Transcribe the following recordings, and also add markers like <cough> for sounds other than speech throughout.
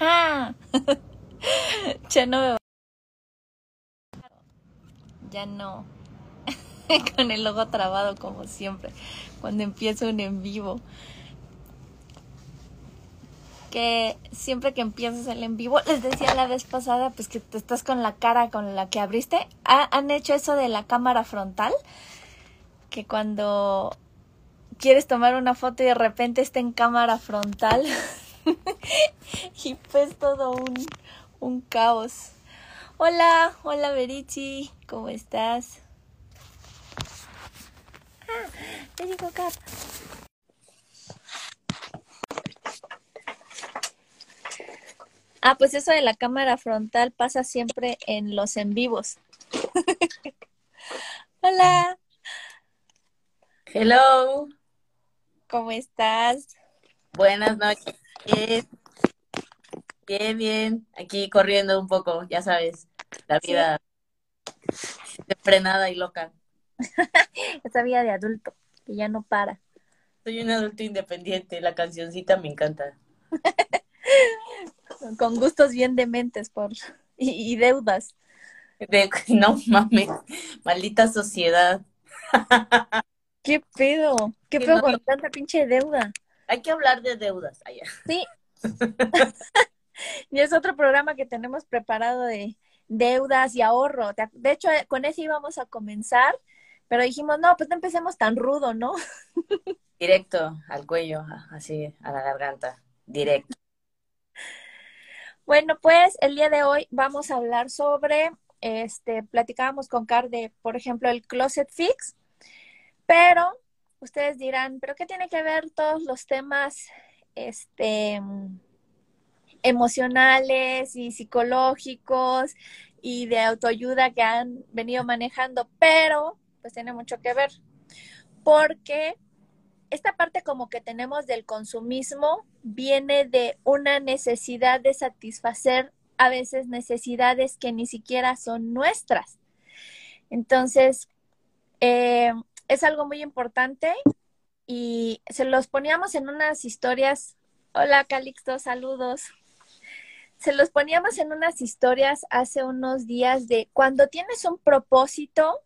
<laughs> ya no me Ya no. <laughs> Con el logo trabado como siempre. Cuando empiezo un en vivo. Que siempre que empiezas el en vivo, les decía la vez pasada, pues que te estás con la cara con la que abriste. ¿Han hecho eso de la cámara frontal? Que cuando quieres tomar una foto y de repente está en cámara frontal. <laughs> <laughs> y pues todo un, un caos. Hola, hola Berichi, ¿cómo estás? Ah, te digo Kat. Ah, pues eso de la cámara frontal pasa siempre en los en vivos. <laughs> Hola. Hello. ¿Cómo estás? Buenas noches. Bien, bien. Aquí corriendo un poco, ya sabes, la vida frenada y loca. <laughs> Esa vida de adulto, que ya no para. Soy un adulto independiente, la cancioncita me encanta. <laughs> Con gustos bien dementes por y, deudas. no mames, maldita sociedad. ¿Qué pedo? ¿Qué pedo con tanta pinche deuda? Hay que hablar de deudas allá. Sí. <laughs> y es otro programa que tenemos preparado de deudas y ahorro. De hecho, con ese íbamos a comenzar, pero dijimos, no, pues no empecemos tan rudo, ¿no? <laughs> Directo al cuello, así, a la garganta, directo. Bueno, pues el día de hoy vamos a hablar sobre, este, platicábamos con Car de, por ejemplo, el Closet Fix pero ustedes dirán, ¿pero qué tiene que ver todos los temas este, emocionales y psicológicos y de autoayuda que han venido manejando? Pero, pues tiene mucho que ver, porque esta parte como que tenemos del consumismo viene de una necesidad de satisfacer a veces necesidades que ni siquiera son nuestras. Entonces, eh, es algo muy importante y se los poníamos en unas historias. Hola Calixto, saludos. Se los poníamos en unas historias hace unos días de cuando tienes un propósito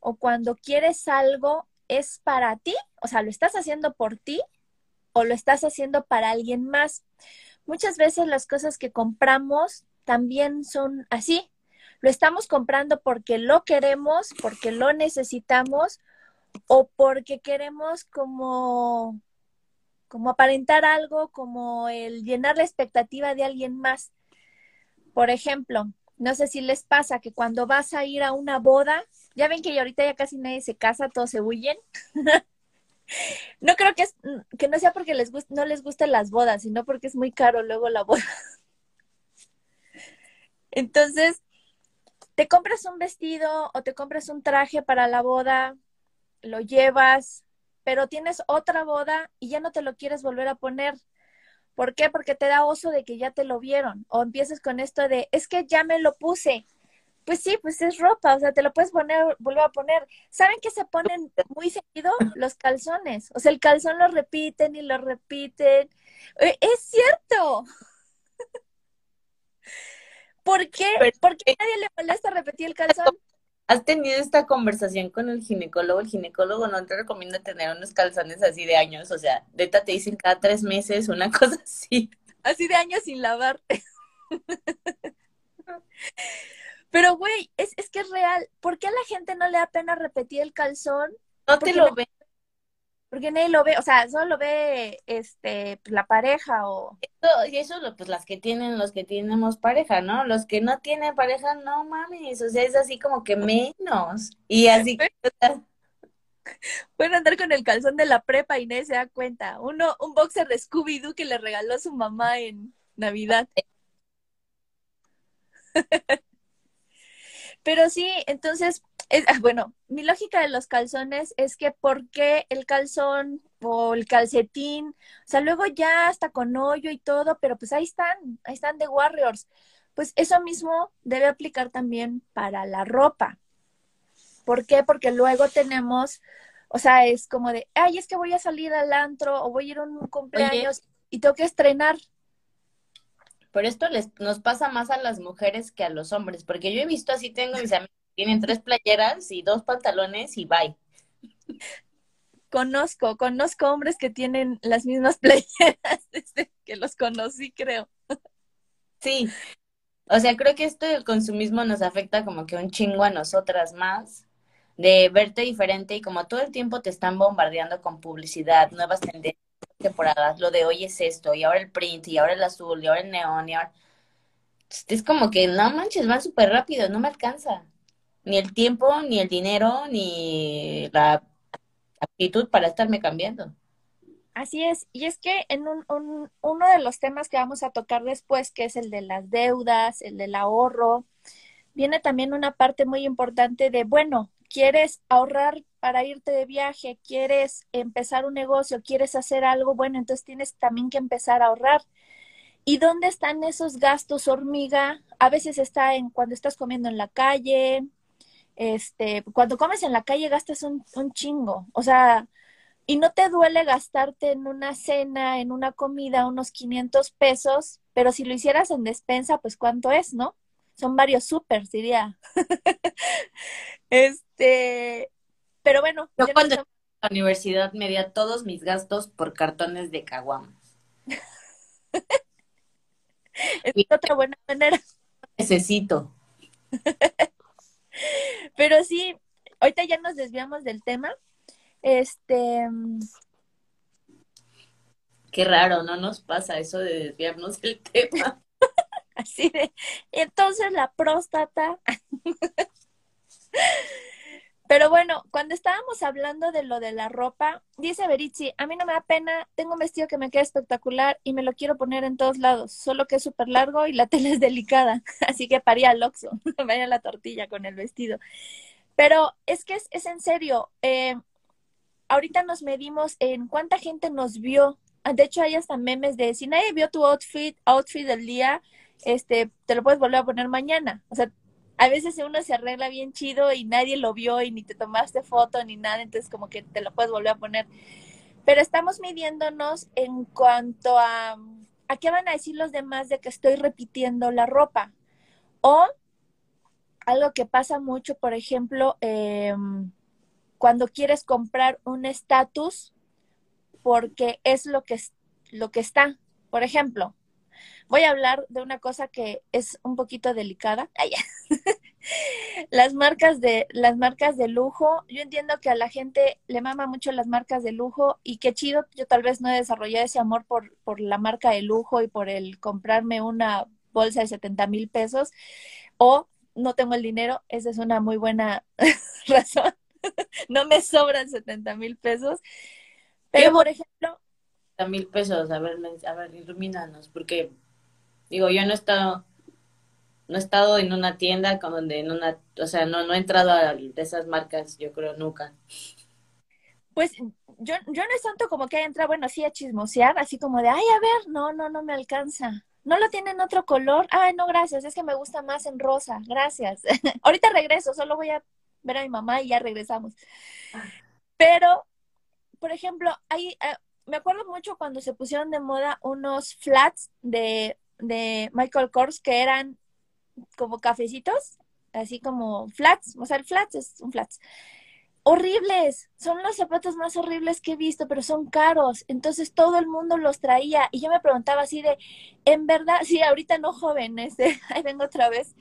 o cuando quieres algo, es para ti, o sea, lo estás haciendo por ti o lo estás haciendo para alguien más. Muchas veces las cosas que compramos también son así. Lo estamos comprando porque lo queremos, porque lo necesitamos o porque queremos como, como aparentar algo, como el llenar la expectativa de alguien más. Por ejemplo, no sé si les pasa que cuando vas a ir a una boda, ya ven que ahorita ya casi nadie se casa, todos se huyen. <laughs> no creo que, es, que no sea porque les no les gusten las bodas, sino porque es muy caro luego la boda. <laughs> Entonces, te compras un vestido o te compras un traje para la boda lo llevas, pero tienes otra boda y ya no te lo quieres volver a poner. ¿Por qué? Porque te da oso de que ya te lo vieron. O empiezas con esto de, es que ya me lo puse. Pues sí, pues es ropa, o sea, te lo puedes poner, volver a poner. ¿Saben que se ponen muy seguido los calzones? O sea, el calzón lo repiten y lo repiten. Eh, es cierto. <laughs> ¿Por qué? ¿Por qué nadie le molesta repetir el calzón? ¿Has tenido esta conversación con el ginecólogo? El ginecólogo no te recomienda tener unos calzones así de años, o sea, neta te dicen cada tres meses una <laughs> cosa así. Así de años sin lavar. Pero, güey, es, es que es real. ¿Por qué a la gente no le da pena repetir el calzón? No te lo ve porque nadie lo ve, o sea, solo lo ve este pues, la pareja o y eso pues las que tienen los que tenemos pareja, ¿no? Los que no tienen pareja, no mames, o sea, es así como que menos. Y así <laughs> Pueden andar con el calzón de la prepa y nadie se da cuenta. Uno, un boxer de Scooby Doo que le regaló su mamá en Navidad. <laughs> <laughs> Pero sí, entonces Ah, <laughs> bueno, mi lógica de los calzones es que ¿por qué el calzón o el calcetín? O sea, luego ya hasta con hoyo y todo, pero pues ahí están, ahí están de Warriors. Pues eso mismo debe aplicar también para la ropa. ¿Por qué? Porque luego tenemos, o sea, es como de, ay, es que voy a salir al antro o voy a ir a un cumpleaños y tengo que estrenar. Pero esto les, nos pasa más a las mujeres que a los hombres, porque yo he visto así, tengo mis amigos <laughs> tienen tres playeras y dos pantalones y bye. Conozco, conozco hombres que tienen las mismas <laughs> playeras desde que los conocí, creo. Sí, o sea, creo que esto del consumismo nos afecta como que un chingo a nosotras más, de verte diferente y como todo el tiempo te están bombardeando con publicidad, nuevas tendencias temporadas, lo de hoy es esto, y ahora el print, y ahora el azul, y ahora el neón, y ahora... Es como que, no manches, va súper rápido, no me alcanza. Ni el tiempo, ni el dinero, ni la actitud para estarme cambiando. Así es, y es que en un, un, uno de los temas que vamos a tocar después, que es el de las deudas, el del ahorro, viene también una parte muy importante de, bueno, quieres ahorrar para irte de viaje, quieres empezar un negocio, quieres hacer algo, bueno, entonces tienes también que empezar a ahorrar. ¿Y dónde están esos gastos hormiga? A veces está en cuando estás comiendo en la calle, este, cuando comes en la calle gastas un, un chingo, o sea, y no te duele gastarte en una cena, en una comida, unos 500 pesos, pero si lo hicieras en despensa, pues cuánto es, ¿no? Son varios supers, diría. <laughs> este, pero bueno. Yo cuando en la universidad medía todos mis gastos por cartones de caguamas. <laughs> es otra buena manera. Necesito. <laughs> <laughs> pero sí, ahorita ya nos desviamos del tema. Este. Qué raro, no nos pasa eso de desviarnos del <laughs> tema. <laughs> Así de. Entonces la próstata. Pero bueno, cuando estábamos hablando de lo de la ropa, dice Beritzi, a mí no me da pena, tengo un vestido que me queda espectacular y me lo quiero poner en todos lados, solo que es súper largo y la <laughs> tela es delicada, así que paría al oxo, vaya <laughs> la tortilla con el vestido. Pero es que es, es en serio, eh, ahorita nos medimos en cuánta gente nos vio, de hecho hay hasta memes de si nadie vio tu outfit, outfit del día, este, te lo puedes volver a poner mañana, o sea, a veces uno se arregla bien chido y nadie lo vio y ni te tomaste foto ni nada, entonces como que te lo puedes volver a poner. Pero estamos midiéndonos en cuanto a a qué van a decir los demás de que estoy repitiendo la ropa. O algo que pasa mucho, por ejemplo, em, cuando quieres comprar un estatus porque es lo que, lo que está. Por ejemplo, voy a hablar de una cosa que es un poquito delicada. <laughs> las marcas de las marcas de lujo, yo entiendo que a la gente le mama mucho las marcas de lujo y qué chido, yo tal vez no he desarrollado ese amor por, por la marca de lujo y por el comprarme una bolsa de 70 mil pesos o no tengo el dinero, esa es una muy buena <laughs> razón. no me sobran 70 mil pesos. Pero, por ejemplo... 70 mil pesos, a ver, a ver, ilumínanos, porque Digo, yo no he estado, no he estado en una tienda con donde en una, o sea, no, no he entrado a esas marcas, yo creo, nunca. Pues yo, yo no es tanto como que entrado, bueno, sí a chismosear, así como de, ay, a ver, no, no, no me alcanza. ¿No lo tienen otro color? Ay, no, gracias, es que me gusta más en rosa, gracias. <laughs> Ahorita regreso, solo voy a ver a mi mamá y ya regresamos. Pero, por ejemplo, hay, eh, me acuerdo mucho cuando se pusieron de moda unos flats de de Michael Kors que eran como cafecitos, así como flats, o sea, el flats es un flats. Horribles, son los zapatos más horribles que he visto, pero son caros. Entonces todo el mundo los traía y yo me preguntaba así de, en verdad, sí, ahorita no joven, este, <laughs> ahí vengo otra vez.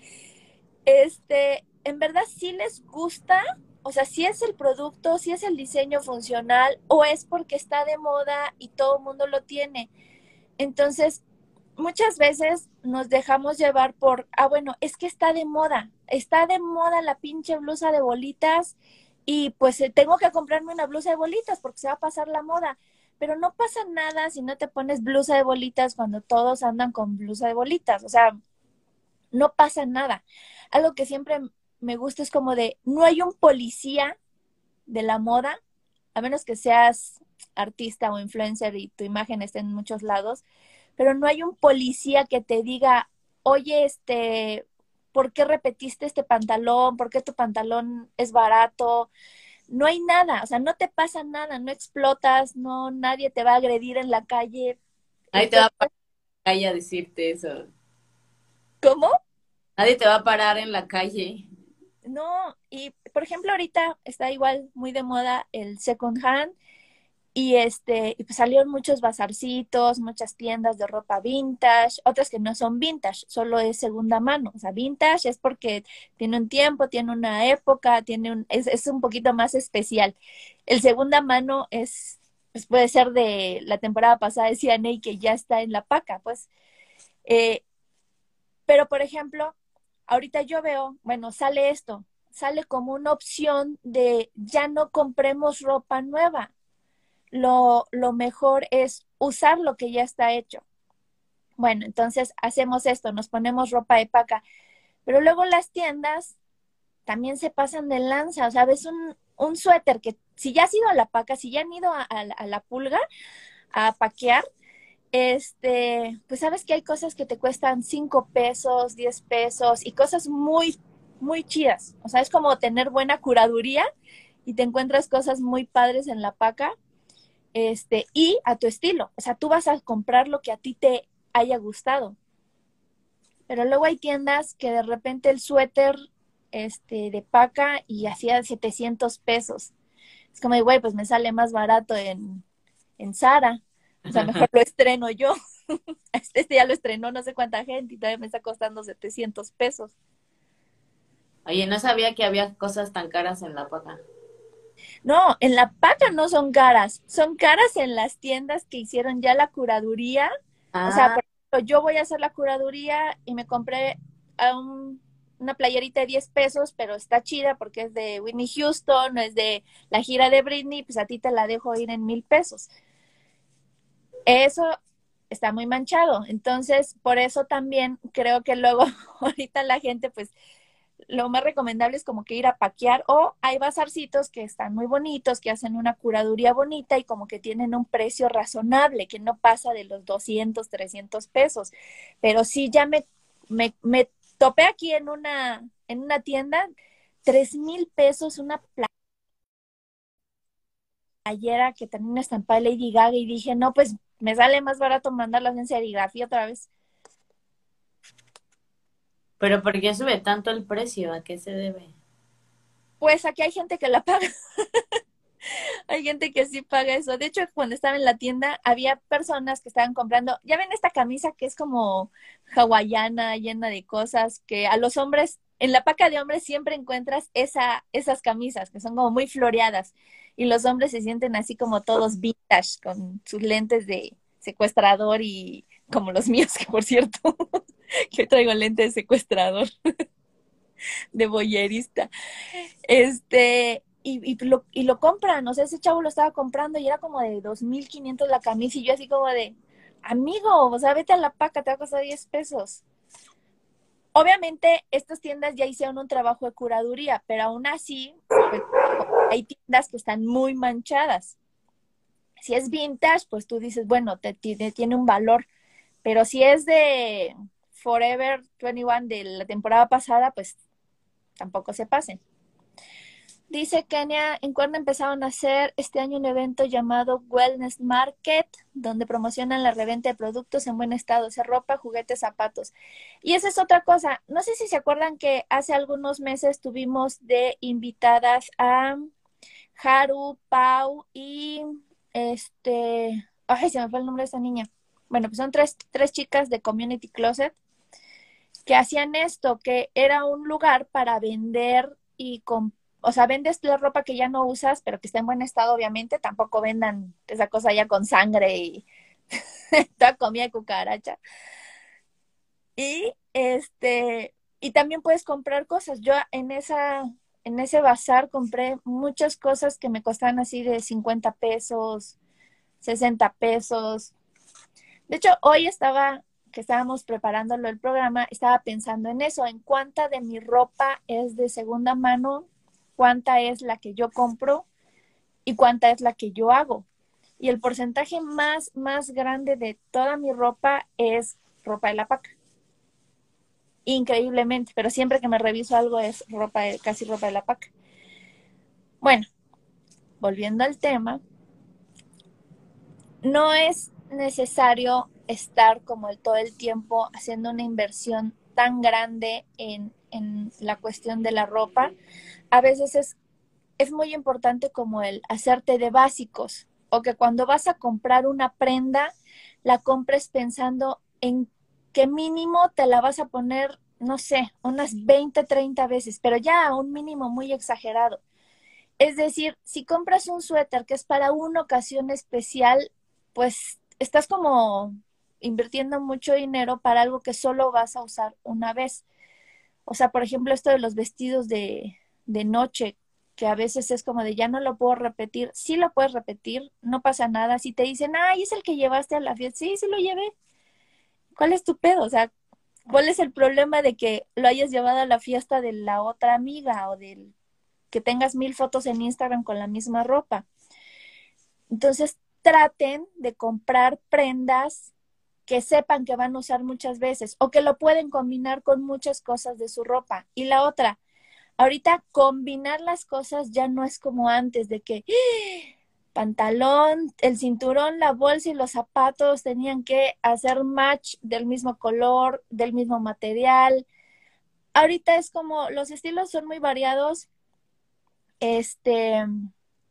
Este, en verdad sí les gusta, o sea, si es el producto, si es el diseño funcional o es porque está de moda y todo el mundo lo tiene. Entonces, muchas veces nos dejamos llevar por, ah, bueno, es que está de moda, está de moda la pinche blusa de bolitas y pues eh, tengo que comprarme una blusa de bolitas porque se va a pasar la moda. Pero no pasa nada si no te pones blusa de bolitas cuando todos andan con blusa de bolitas. O sea, no pasa nada. Algo que siempre me gusta es como de, no hay un policía de la moda, a menos que seas artista o influencer y tu imagen esté en muchos lados, pero no hay un policía que te diga, oye, este, ¿por qué repetiste este pantalón? ¿Por qué tu pantalón es barato? No hay nada, o sea, no te pasa nada, no explotas, no, nadie te va a agredir en la calle. Ahí te va a calle a decirte eso. ¿Cómo? Nadie te va a parar en la calle. No, y por ejemplo ahorita está igual muy de moda el second hand y este, y pues salieron muchos bazarcitos, muchas tiendas de ropa vintage, otras que no son vintage, solo es segunda mano. O sea, vintage es porque tiene un tiempo, tiene una época, tiene un, es, es un poquito más especial. El segunda mano es, pues puede ser de la temporada pasada de CNA que ya está en la paca, pues. Eh, pero por ejemplo, ahorita yo veo, bueno, sale esto, sale como una opción de ya no compremos ropa nueva lo, mejor es usar lo que ya está hecho. Bueno, entonces hacemos esto, nos ponemos ropa de paca, pero luego las tiendas también se pasan de lanza, o sea, ves un, suéter que si ya has ido a la paca, si ya han ido a, a, la pulga a paquear, este, pues sabes que hay cosas que te cuestan 5 pesos, 10 pesos y cosas muy, muy chidas. O sea, es como tener buena curaduría y te encuentras cosas muy padres en la paca este, y a tu estilo. O sea, tú vas a comprar lo que a ti te haya gustado. Pero luego hay tiendas que de repente el suéter este, de paca y hacía 700 pesos. Es como, güey, pues me sale más barato en, en Sara. O sea, mejor lo estreno yo. <laughs> Este, este, ya lo estrenó no sé cuánta gente y todavía me está costando 700 pesos. Oye, no sabía que había cosas tan caras en la paca. No, en la paca no son caras, son caras en las tiendas que hicieron ya la curaduría. O sea, ah. por ejemplo, yo voy a hacer la curaduría y me compré una playerita de 10 pesos, pero está chida porque es de Whitney Houston, no es de la gira de Britney, pues a ti te la dejo ir en mil pesos. Eso está muy manchado. Entonces, por eso también creo que luego <laughs> ahorita la gente pues lo más recomendable es como que ir a paquear o hay bazarcitos que están muy bonitos, que hacen una curaduría bonita y como que tienen un precio razonable, que no pasa de los 200, 300 pesos. Pero sí, ya me, me, me topé aquí en una, en una tienda, tres mil pesos una playera que tenía una estampa de Lady Gaga y dije, no, pues me sale más barato mandarlas en serigrafía otra vez. Pero ¿por qué sube tanto el precio? ¿A qué se debe? Pues aquí hay gente que la paga. <laughs> hay gente que sí paga eso. De hecho, cuando estaba en la tienda, había personas que estaban comprando, ya ven esta camisa que es como hawaiana, llena de cosas, que a los hombres, en la paca de hombres siempre encuentras esa, esas camisas que son como muy floreadas. Y los hombres se sienten así como todos vintage, con sus lentes de secuestrador y como los míos, <laughs> que por cierto, <laughs> que traigo lente de secuestrador, <laughs> de boyerista. Este, y, y, lo, y lo compran, o sea, ese chavo lo estaba comprando y era como de 2.500 la camisa y yo así como de, amigo, o sea, vete a la paca, te va a costar 10 pesos. Obviamente, estas tiendas ya hicieron un trabajo de curaduría, pero aún así, pues, hay tiendas que están muy manchadas. Si es vintage, pues tú dices, bueno, te, tiene un valor, pero si es de Forever 21 de la temporada pasada, pues tampoco se pasen. Dice Kenia, en cuando empezaron a hacer este año un evento llamado Wellness Market, donde promocionan la reventa de productos en buen estado, sea ropa, juguetes, zapatos. Y esa es otra cosa. No sé si se acuerdan que hace algunos meses tuvimos de invitadas a Haru, Pau y este, ay, se me fue el nombre de esa niña bueno, pues son tres, tres chicas de Community Closet que hacían esto, que era un lugar para vender y con, o sea, vendes la ropa que ya no usas, pero que está en buen estado, obviamente, tampoco vendan esa cosa ya con sangre y <laughs> toda comida de cucaracha. Y este, y también puedes comprar cosas. Yo en esa, en ese bazar compré muchas cosas que me costaban así de 50 pesos, 60 pesos, de hecho, hoy estaba, que estábamos preparándolo el programa, estaba pensando en eso, en cuánta de mi ropa es de segunda mano, cuánta es la que yo compro y cuánta es la que yo hago. Y el porcentaje más, más grande de toda mi ropa es ropa de la paca. Increíblemente, pero siempre que me reviso algo es ropa de, casi ropa de la paca. Bueno, volviendo al tema, no es necesario estar como el, todo el tiempo haciendo una inversión tan grande en, en la cuestión de la ropa, a veces es, es muy importante como el hacerte de básicos o que cuando vas a comprar una prenda, la compres pensando en qué mínimo te la vas a poner, no sé, unas 20, 30 veces, pero ya a un mínimo muy exagerado. Es decir, si compras un suéter que es para una ocasión especial, pues estás como invirtiendo mucho dinero para algo que solo vas a usar una vez. O sea, por ejemplo, esto de los vestidos de, de noche, que a veces es como de ya no lo puedo repetir, sí lo puedes repetir, no pasa nada. Si te dicen, ay, es el que llevaste a la fiesta, sí, sí lo llevé. ¿Cuál es tu pedo? O sea, ¿cuál es el problema de que lo hayas llevado a la fiesta de la otra amiga o del que tengas mil fotos en Instagram con la misma ropa? Entonces, traten de comprar prendas que sepan que van a usar muchas veces o que lo pueden combinar con muchas cosas de su ropa. Y la otra, ahorita combinar las cosas ya no es como antes de que <gasps> pantalón, el cinturón, la bolsa y los zapatos tenían que hacer match del mismo color, del mismo material. Ahorita es como los estilos son muy variados. Este,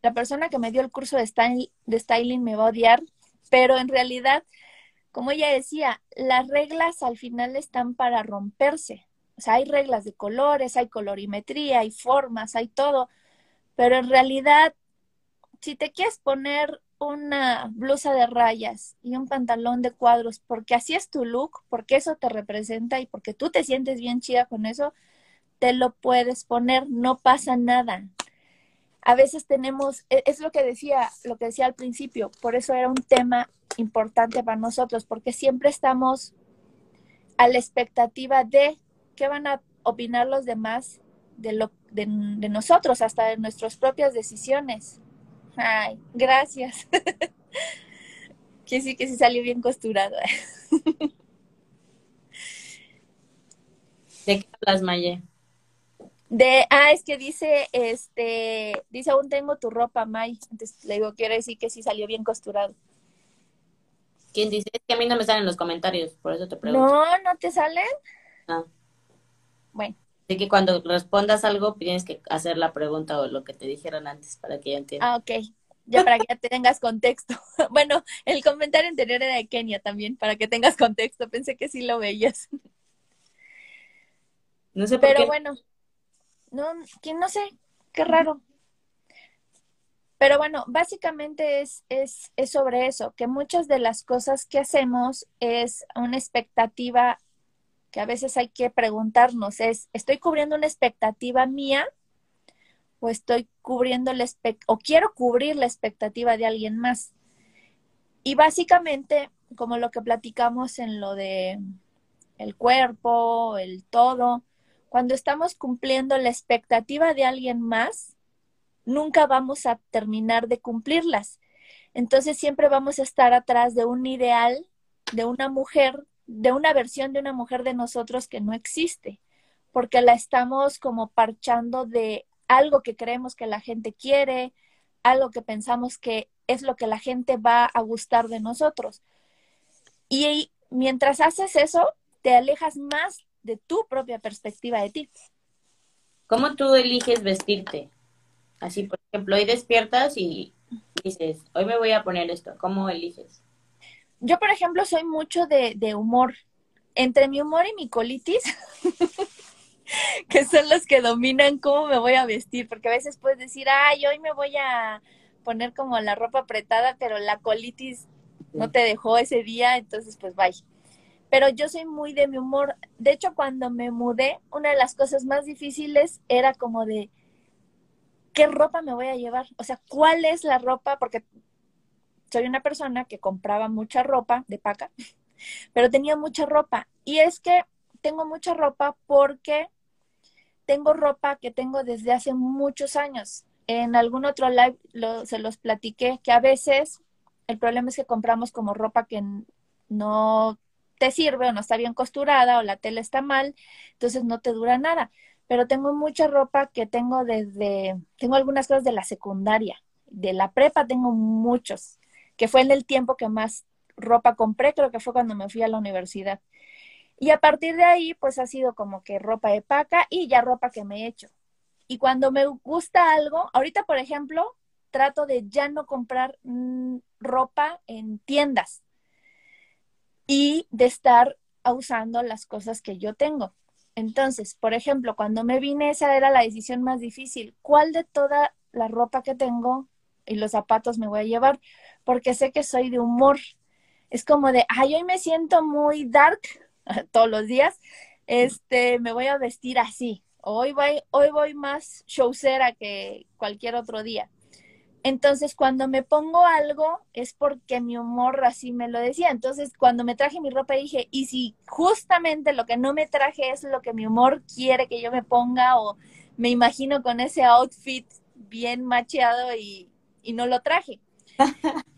la persona que me dio el curso de, de styling me va a odiar, pero en realidad como ella decía, las reglas al final están para romperse. O sea, hay reglas de colores, hay colorimetría, hay formas, hay todo, pero en realidad, si te quieres poner una blusa de rayas y un pantalón de cuadros, porque así es tu look, porque eso te representa y porque tú te sientes bien chida con eso, te lo puedes poner, no pasa nada. A veces tenemos, e, es lo que decía, lo que decía al principio, por eso era un tema importante para nosotros, porque siempre estamos a la expectativa de qué van a opinar los demás de, lo, de, nosotros, hasta de nuestras propias decisiones. Ay, gracias. <laughs> que sí, que sí salió bien costurado. ¿De qué hablas, Maye? De, ah, es que dice, este, dice, aún tengo tu ropa, May. Entonces le digo, quiero decir que sí salió bien costurado. ¿Quién dice? Es que a mí no me salen los comentarios, por eso te pregunto. No, ¿no te salen? No. Bueno. Así que cuando respondas algo tienes que hacer la pregunta o lo que te dijeron antes para que yo entienda. Ah, ok. Ya para que ya tengas contexto. <laughs> bueno, el comentario anterior era de Kenia también, para que tengas contexto. Pensé que sí lo veías. No sé por Pero bueno, no, no sé, qué raro. Pero bueno, básicamente es, es, es sobre eso, que muchas de las cosas que hacemos es una expectativa que a veces hay que preguntarnos, es, ¿estoy cubriendo una expectativa mía o estoy cubriendo la o quiero cubrir la expectativa de alguien más? Y básicamente, como lo que platicamos en lo de el cuerpo, el todo, cuando estamos cumpliendo la expectativa de alguien más, nunca vamos a terminar de cumplirlas. Entonces siempre vamos a estar atrás de un ideal, de una mujer, de una versión de una mujer de nosotros que no existe, porque la estamos como parchando de algo que creemos que la gente quiere, algo que pensamos que es lo que la gente va a gustar de nosotros. Y mientras haces eso, te alejas más de tu propia perspectiva de ti. ¿Cómo tú eliges vestirte? Así, por ejemplo, hoy despiertas y dices, hoy me voy a poner esto. ¿Cómo eliges? Yo, por ejemplo, soy mucho de, de humor. Entre mi humor y mi colitis, <laughs> que son los que dominan cómo me voy a vestir, porque a veces puedes decir, ay, hoy me voy a poner como la ropa apretada, pero la colitis no te dejó ese día, entonces pues bye. Pero yo soy muy de mi humor. De hecho, cuando me mudé, una de las cosas más difíciles era como de, ¿qué ropa me voy a llevar? O sea, ¿cuál es la ropa? Porque soy una persona que compraba mucha ropa de paca, <laughs> pero tenía mucha ropa. Y es que tengo mucha ropa porque tengo ropa que tengo desde hace muchos años. En algún otro live se los platiqué que a veces el problema es que compramos como ropa que no te sirve o no está bien costurada o la tela está mal, entonces no te dura nada pero tengo mucha ropa que tengo desde, tengo algunas cosas de la secundaria, de la prepa tengo muchos, que fue en el tiempo que más ropa compré, creo que fue cuando me fui a la universidad. Y a partir de ahí, pues ha sido como que ropa de paca y ya ropa que me he hecho. Y cuando me gusta algo, ahorita, por ejemplo, trato de ya no comprar mm, ropa en tiendas y de estar usando las cosas que yo tengo. Entonces, por ejemplo, cuando me vine, esa era la decisión más difícil. ¿Cuál de toda la ropa que tengo y los zapatos me voy a llevar? Porque sé que soy de humor. Es como de, ay, hoy me siento muy dark <laughs> todos los días. Este, me voy a vestir así. Hoy voy, hoy voy más showcera que cualquier otro día. Entonces, cuando me pongo algo es porque mi humor así me lo decía. Entonces, cuando me traje mi ropa dije, y si justamente lo que no me traje es lo que mi humor quiere que yo me ponga o me imagino con ese outfit bien macheado y, y no lo traje. <laughs>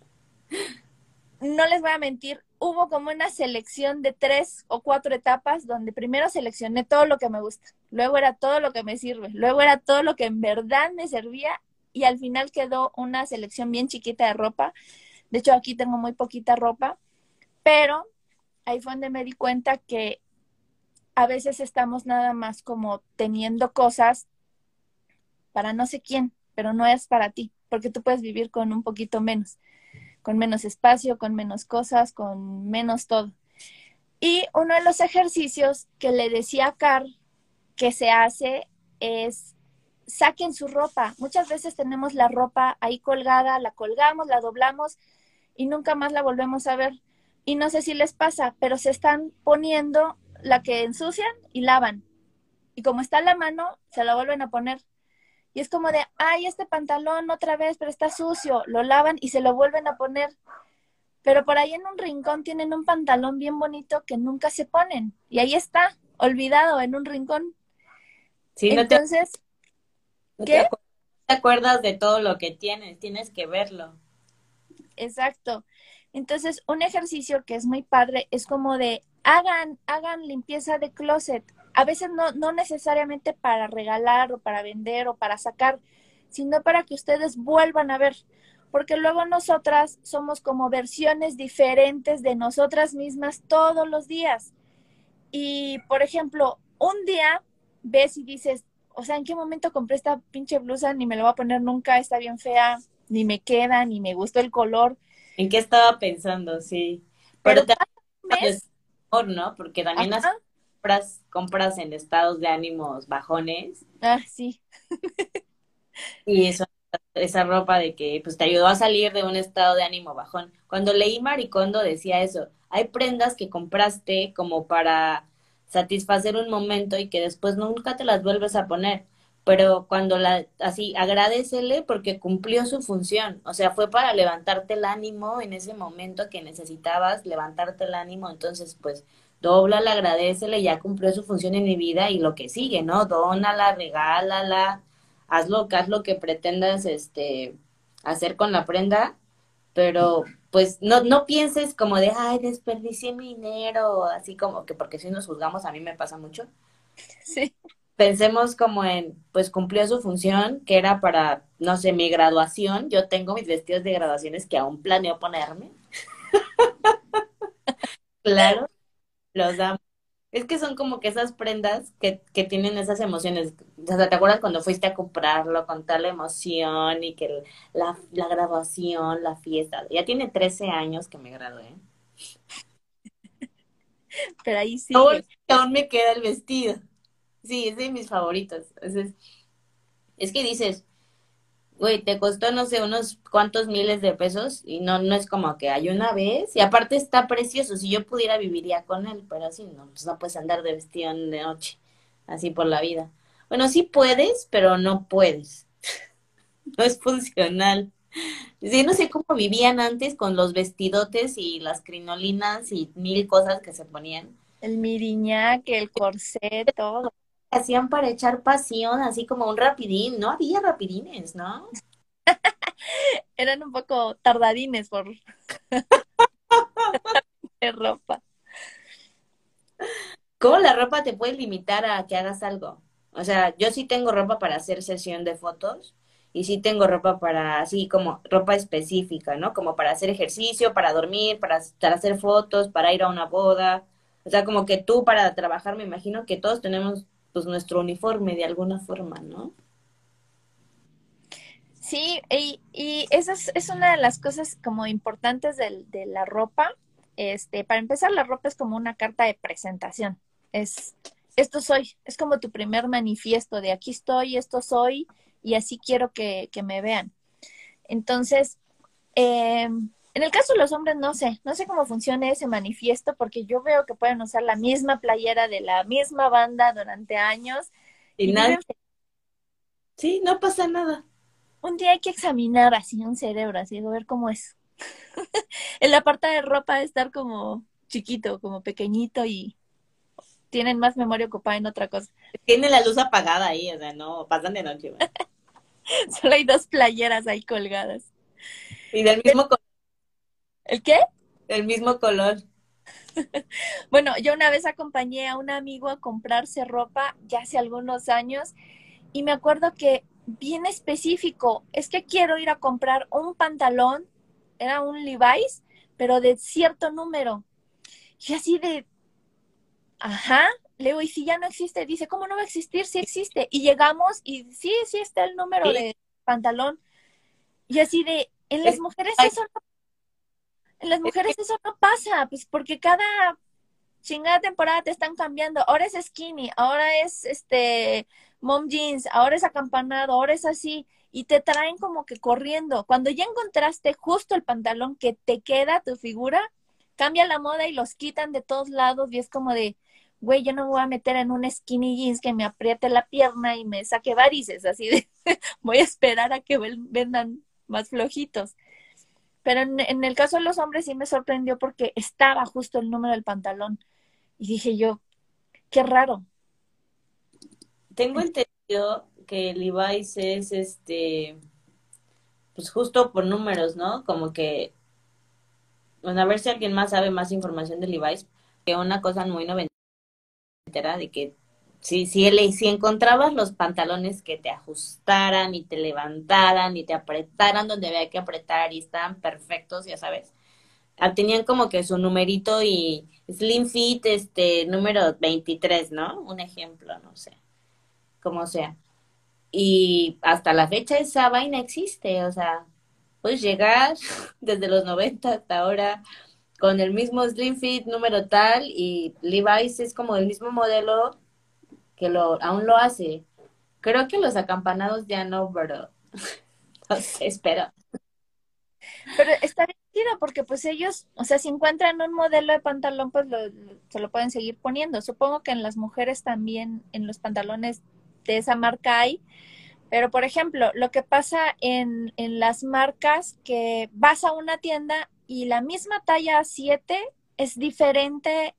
no les voy a mentir, hubo como una selección de tres o cuatro etapas donde primero seleccioné todo lo que me gusta, luego era todo lo que me sirve, luego era todo lo que en verdad me servía y al final quedó una selección bien chiquita de ropa. De hecho, aquí tengo muy poquita ropa, pero ahí fue donde me di cuenta que a veces estamos nada más como teniendo cosas para no sé quién, pero no es para ti, porque tú puedes vivir con un poquito menos, con menos espacio, con menos cosas, con menos todo. Y uno de los ejercicios que le decía a Car que se hace es saquen su ropa. Muchas veces tenemos la ropa ahí colgada, la colgamos, la doblamos y nunca más la volvemos a ver. Y no sé si les pasa, pero se están poniendo la que ensucian y lavan. Y como está en la mano, se la vuelven a poner. Y es como de, ay, este pantalón otra vez, pero está sucio. Lo lavan y se lo vuelven a poner. Pero por ahí en un rincón tienen un pantalón bien bonito que nunca se ponen. Y ahí está, olvidado en un rincón. Sí, Entonces, ¿Qué? te acuerdas de todo lo que tienes, tienes que verlo. Exacto. Entonces, un ejercicio que es muy padre es como de hagan, hagan limpieza de closet. A veces no, no necesariamente para regalar o para vender o para sacar, sino para que ustedes vuelvan a ver. Porque luego nosotras somos como versiones diferentes de nosotras mismas todos los días. Y, por ejemplo, un día ves y dices, o sea, ¿en qué momento compré esta pinche blusa? Ni me la voy a poner nunca, está bien fea, ni me queda, ni me gustó el color. ¿En qué estaba pensando? Sí. Pero, también ¿no? Porque también las compras, compras en estados de ánimos bajones. Ah, sí. y eso, esa ropa de que pues te ayudó a salir de un estado de ánimo bajón. Cuando leí Maricondo decía eso, hay prendas que compraste como para satisfacer un momento y que después nunca te las vuelves a poner. Pero cuando la, así, agradecele porque cumplió su función. O sea, fue para levantarte el ánimo en ese momento que necesitabas levantarte el ánimo. Entonces, pues, la agradecele, ya cumplió su función en mi vida y lo que sigue, ¿no? Dónala, regálala, haz lo, haz lo que pretendas, este, hacer con la prenda, pero pues no, no pienses como de, ay, desperdicié mi dinero, así como que porque si nos juzgamos, a mí me pasa mucho. Sí. Pensemos como en, pues cumplió su función, que era para, no sé, mi graduación. Yo tengo mis vestidos de graduaciones que aún planeo ponerme. <laughs> claro, los damos es que son como que esas prendas que, que tienen esas emociones. O sea, ¿te acuerdas cuando fuiste a comprarlo con tal emoción y que la, la graduación, la fiesta? Ya tiene 13 años que me gradué. <laughs> Pero ahí sí. Aún, me queda el vestido. Sí, es de mis favoritos. Es, es que dices, güey, te costó, no sé, unos cuantos miles de pesos y no, no es como que hay una vez. Y aparte está precioso, si yo pudiera viviría con él, pero así no, pues no puedes andar de vestido de noche, así por la vida. Bueno, sí puedes, pero no puedes. <laughs> no es funcional. Sí, no sé cómo vivían antes con los vestidotes y las crinolinas y mil cosas que se ponían. El miriñaque, el corset, todo hacían para echar pasión, así como un rapidín. No había rapidines, ¿no? <laughs> Eran un poco tardadines por <laughs> de ropa. ¿Cómo la ropa te puede limitar a que hagas algo? O sea, yo sí tengo ropa para hacer sesión de fotos y sí tengo ropa para así como ropa específica, ¿no? Como para hacer ejercicio, para dormir, para, para hacer fotos, para ir a una boda. O sea, como que tú para trabajar, me imagino que todos tenemos pues nuestro uniforme de alguna forma, ¿no? Sí, y, y esa es, una de las cosas como importantes de, de la ropa. Este, para empezar, la ropa es como una carta de presentación. Es, esto soy, es como tu primer manifiesto de aquí estoy, esto soy, y así quiero que, que me vean. Entonces, eh, en el caso de los hombres, no sé, no sé cómo funciona ese manifiesto, porque yo veo que pueden usar la misma playera de la misma banda durante años. Y, nada. Sí, no pasa nada. Un día hay que examinar así un cerebro, así, a ver cómo es. <laughs> en la parte de ropa de estar como chiquito, como pequeñito y tienen más memoria ocupada en otra cosa. Tiene la luz apagada ahí, o sea, no, pasan de noche. <laughs> Solo hay dos playeras ahí colgadas. Y del mismo color. ¿El qué? Del mismo color. <laughs> bueno, yo una vez acompañé a un amigo a comprarse ropa ya hace algunos años y me acuerdo que bien específico, es que quiero ir a comprar un pantalón, era un Levi's, pero de cierto número. Y así de, ajá, Leo, y si ya no existe, dice, ¿cómo no va a existir? Sí existe. Y llegamos y sí, sí está el número de pantalón. Y así de, en las mujeres eso no en las mujeres eso no pasa, pues porque cada chingada temporada te están cambiando. Ahora es skinny, ahora es este mom jeans, ahora es acampanado, ahora es así. Y te traen como que corriendo. Cuando ya encontraste justo el pantalón que te queda tu figura, cambia la moda y los quitan de todos lados y es como de, güey, yo no me voy a meter en un skinny jeans que me apriete la pierna y me saque varices, así de, <laughs> voy a esperar a que vendan más flojitos. Pero en, el caso de los hombres sí me sorprendió porque estaba justo el número del pantalón. Y dije yo, qué raro. Tengo entendido que Levi's es este, pues justo por números, ¿no? Como que, bueno, a ver si alguien más sabe más información de Levi's, que una cosa muy noventera de que si, si, si encontrabas los pantalones que te ajustaran y te levantaran y te apretaran donde había que apretar y estaban perfectos, ya sabes, ah, tenían como que su numerito y Slim Fit, este, número 23, ¿no? Un ejemplo, no sé, como sea. Y hasta la fecha esa vaina existe, o sea, puedes llegar <laughs> desde los 90 hasta ahora con el mismo Slim Fit número tal y Levi's es como el mismo modelo que lo, aún lo hace. Creo que los acampanados ya no, pero <laughs> espero. Pero está bien porque pues ellos, o sea, si encuentran un modelo de pantalón, pues se lo pueden seguir poniendo. Supongo que en las mujeres también, en los pantalones de esa marca hay. Pero, por ejemplo, lo que pasa en, en las marcas que vas a una tienda y la misma talla 7 es diferente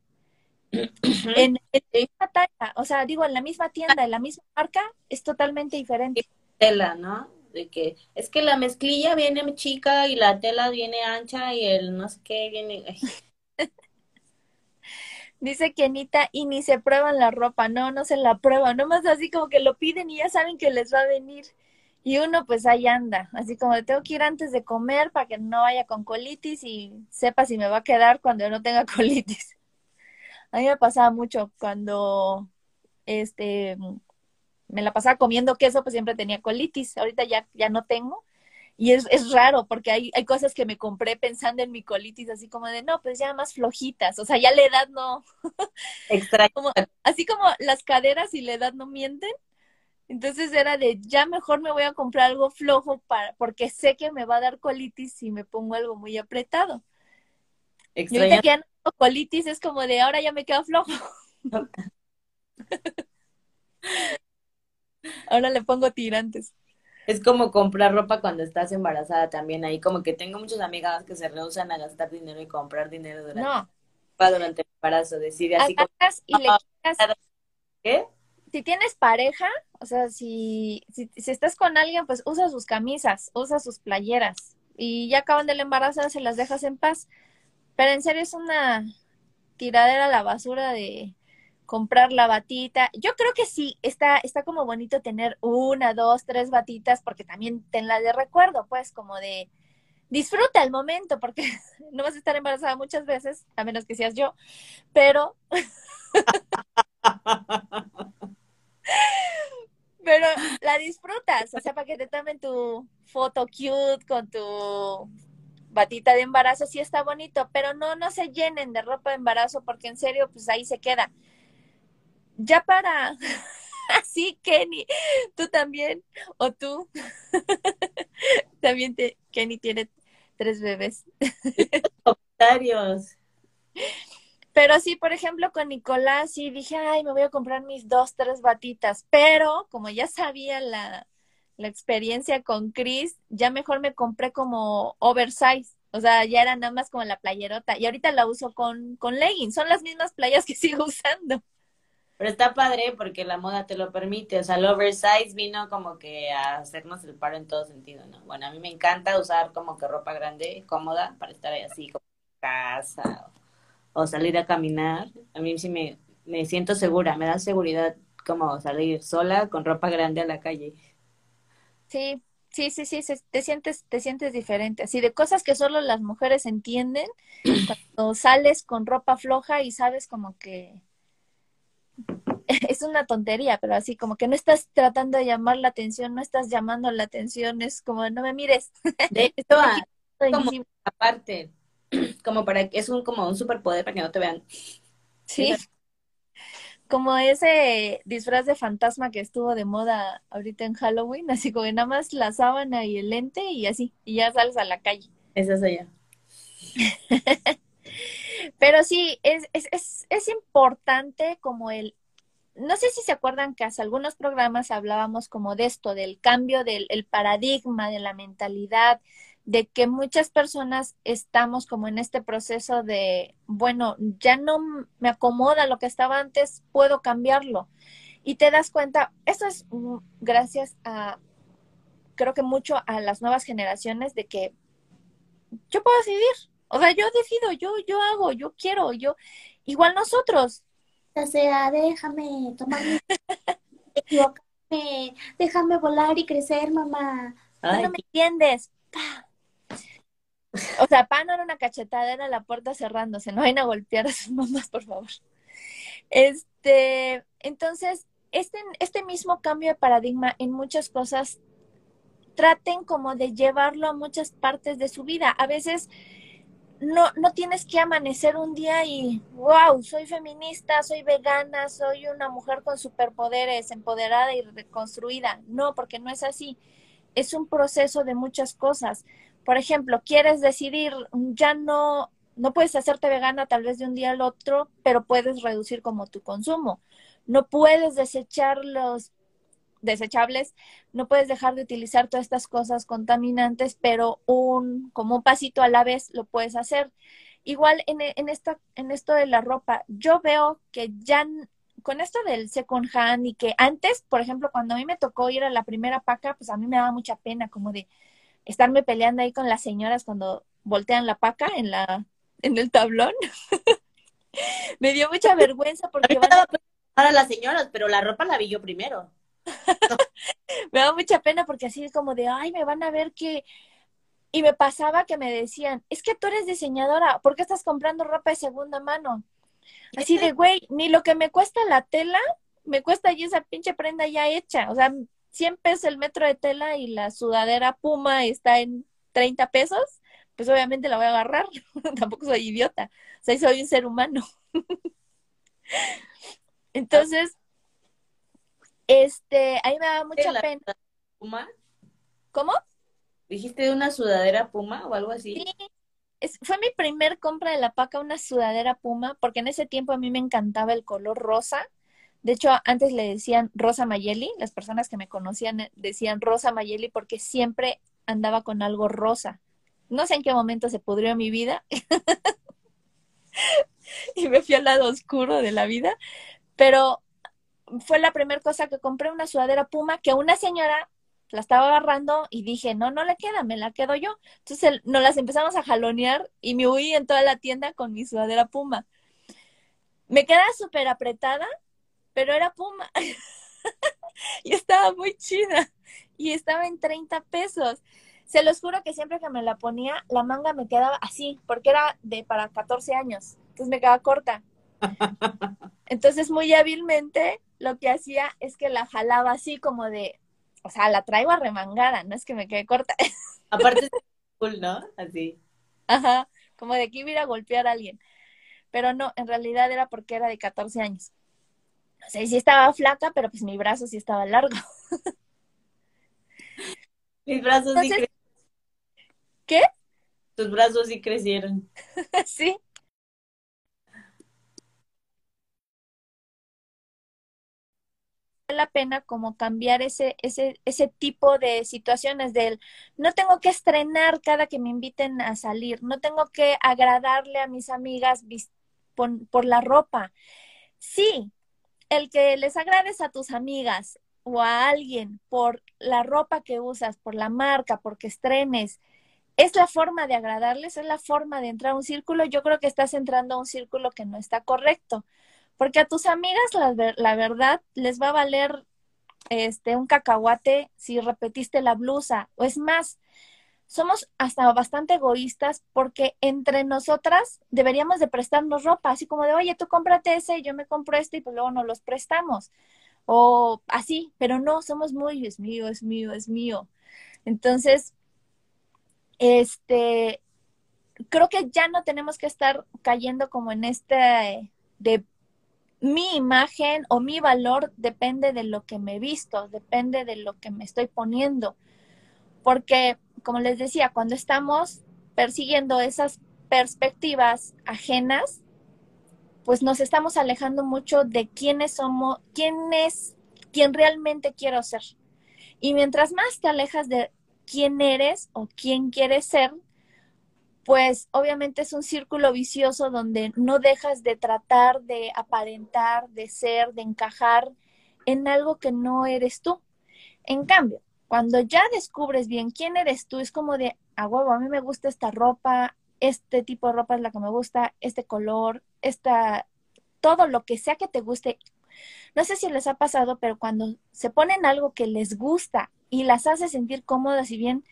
en, la misma talla, o sea, digo, en la misma tienda, en la misma marca, es totalmente diferente. Tela, ¿no? De que es que la mezclilla viene chica y la tela viene ancha y el no sé qué viene. <laughs> Dice que Anita, y ni se prueban la ropa, no, no se la prueban, nomás así como que lo piden y ya saben que les va a venir. Y uno pues ahí anda, así como tengo que ir antes de comer para que no vaya con colitis y sepa si me va a quedar cuando no tenga <laughs> colitis. A mí me pasaba mucho cuando este me la pasaba comiendo queso, pues siempre tenía colitis. Ahorita ya, ya no tengo. Y es, es raro porque hay, hay cosas que me compré pensando en mi colitis, así como de, no, pues ya más flojitas. O sea, ya la edad no. <laughs> Extraño. así como las caderas y la edad no mienten. Entonces era de, ya mejor me voy a comprar algo flojo para, porque sé que me va a dar colitis si me pongo algo muy apretado. Extraño colitis es como de ahora ya me quedo flojo. <laughs> ahora le pongo tirantes. Es como comprar ropa cuando estás embarazada también. Ahí como que tengo muchas amigas que se rehusan a gastar dinero y comprar dinero durante, no. durante el embarazo. Decide así como... y le ¿Qué? Si tienes pareja, o sea, si, si, si estás con alguien, pues usa sus camisas, usa sus playeras. Y ya acaban del embarazo, se las dejas en paz. Pero en serio es una tiradera a la basura de comprar la batita. Yo creo que sí, está, está como bonito tener una, dos, tres batitas, porque también ten la de recuerdo, pues, como de, disfruta el momento porque <laughs> no vas a estar embarazada muchas veces, a menos que seas yo, pero... <laughs> pero la disfrutas, o sea, para que te tomen tu foto cute con tu batita de embarazo, sí está bonito, pero no, no se llenen de ropa de embarazo porque en serio, pues ahí se queda. Ya para, <laughs> así Kenny, tú también, o tú, <laughs> también te, Kenny tiene tres bebés. Comentarios. Pero sí, por ejemplo, con Nicolás sí dije, ay, me voy a comprar mis dos, tres batitas, pero como ya sabía la, la experiencia con Chris, ya mejor me compré como oversize. O sea, ya era nada más como la playerota. Y ahorita la uso con, con leggings. Son las mismas playas que <laughs> sigo usando. Pero está padre porque la moda te lo permite. O sea, el oversize vino como que a hacernos el paro en todo sentido, ¿no? Bueno, a mí me encanta usar como que ropa grande, cómoda, para estar ahí así como en casa o, salir a caminar. A mí sí me, me siento segura, me da seguridad como salir sola con ropa grande a la calle. Sí, sí, sí, sí, te sientes, te sientes diferente. Así de cosas que solo las mujeres entienden <clears throat> cuando sales con ropa floja y sabes como que <laughs> es una tontería, pero así como que no estás tratando de llamar la atención, no estás llamando la atención, es como no me mires. <laughs> De hecho, como aparte, <clears throat> como para que es un como un superpoder para que no te vean. Sí. Como ese disfraz de fantasma que estuvo de moda ahorita en Halloween, <laughs> así como nada más la sábana y el lente y así, y ya sales a la calle. Esa es allá. <laughs> Pero sí, es, es, es, es importante como el no sé si se acuerdan que hace algunos programas hablábamos como de esto, del cambio del paradigma, de la mentalidad, de que muchas personas estamos como en este proceso de, bueno, ya no me acomoda lo que estaba antes, puedo cambiarlo. Y te das cuenta, eso es gracias a, creo que mucho a las nuevas generaciones de que yo puedo decidir, o sea, yo decido, yo, yo hago, yo quiero, yo, igual nosotros, sea, déjame tomar <laughs> equivocarme, déjame volar y crecer, mamá. no me entiendes. O sea, pa no era una cachetada, era la puerta cerrándose. No vayan a golpear a sus mamás, por favor. Este, entonces, este, este mismo cambio de paradigma en muchas cosas, traten como de llevarlo a muchas partes de su vida. A veces no, no tienes que amanecer un día y, wow, soy feminista, soy vegana, soy una mujer con superpoderes, empoderada y reconstruida. No, porque no es así. Es un proceso de muchas cosas. Por ejemplo, quieres decidir, ya no, no puedes hacerte vegana tal vez de un día al otro, pero puedes reducir como tu consumo. No puedes desechar los desechables, no puedes dejar de utilizar todas estas cosas contaminantes, pero un, como un pasito a la vez lo puedes hacer. Igual en, en, esta, en esto de la ropa, yo veo que ya con esto del second hand y que antes, por ejemplo, cuando a mí me tocó ir a la primera paca, pues a mí me daba mucha pena como de estarme peleando ahí con las señoras cuando voltean la paca en la en el tablón. <laughs> me dio mucha vergüenza porque para las señoras, pero la ropa la vi yo primero. <laughs> me da mucha pena porque así es como de, ay, me van a ver que... Y me pasaba que me decían, es que tú eres diseñadora, ¿por qué estás comprando ropa de segunda mano? Así de, güey, ni lo que me cuesta la tela, me cuesta ya esa pinche prenda ya hecha. O sea, 100 pesos el metro de tela y la sudadera Puma está en 30 pesos, pues obviamente la voy a agarrar. <laughs> Tampoco soy idiota. O sea, soy un ser humano. <laughs> Entonces, este, ahí me da mucha pena. ¿Puma? ¿Cómo? ¿Dijiste de una sudadera Puma o algo así? Sí. fue mi primer compra de la paca, una sudadera Puma, porque en ese tiempo a mí me encantaba el color rosa. De hecho, antes le decían Rosa Mayeli, las personas que me conocían eh, decían Rosa Mayeli porque siempre andaba con algo rosa. No sé en qué momento se pudrió mi vida <laughs> y me fui al lado oscuro de la vida, pero fue la primera cosa que compré, una sudadera Puma, que una señora la estaba agarrando y dije, no, no le queda, me la quedo yo. Entonces nos las empezamos a jalonear y me huí en toda la tienda con mi sudadera Puma. Me quedaba súper apretada, pero era Puma. <laughs> y estaba muy chida. Y estaba en 30 pesos. Se los juro que siempre que me la ponía, la manga me quedaba así, porque era de para 14 años, entonces me quedaba corta. <laughs> Entonces, muy hábilmente, lo que hacía es que la jalaba así como de, o sea, la traigo arremangada, no es que me quede corta. <laughs> Aparte es cool, ¿no? Así. Ajá, como de que iba a ir a golpear a alguien. Pero no, en realidad era porque era de 14 años. O sea, sí estaba flaca, pero pues mi brazo sí estaba largo. <laughs> Mis brazos sí crecieron. ¿Qué? Tus brazos sí crecieron. <laughs> sí. Vale la pena como cambiar ese, ese, ese tipo de situaciones del no tengo que estrenar cada que me inviten a salir, no tengo que agradarle a mis amigas por la ropa. Sí, el que les agrades a tus amigas o a alguien por la ropa que usas, por la marca, porque estrenes, es la forma de agradarles, es la forma de entrar a un círculo. Yo creo que estás entrando a un círculo que no está correcto, porque a tus amigas la, la verdad les va a valer este un cacahuate si repetiste la blusa, o es más, somos hasta bastante egoístas porque entre nosotras deberíamos de prestarnos ropa, así como de, oye, tú cómprate ese, yo me compro este y pues luego nos los prestamos. O así, pero no, somos muy, es mío, es mío, es mío. Entonces, este, creo que ya no tenemos que estar cayendo como en este de mi imagen o mi valor depende de lo que me visto, depende de lo que me estoy poniendo. Porque, como les decía, cuando estamos persiguiendo esas perspectivas ajenas, pues nos estamos alejando mucho de quiénes somos, quién es, quién realmente quiero ser. Y mientras más te alejas de quién eres o quién quieres ser, pues obviamente es un círculo vicioso donde no dejas de tratar de aparentar, de ser, de encajar en algo que no eres tú. En cambio, cuando ya descubres bien quién eres tú, es como de, a huevo, a mí me gusta esta ropa, este tipo de ropa es la que me gusta, este color, esta, todo lo que sea que te guste. No sé si les ha pasado, pero cuando se ponen algo que les gusta y las hace sentir cómodas y bien,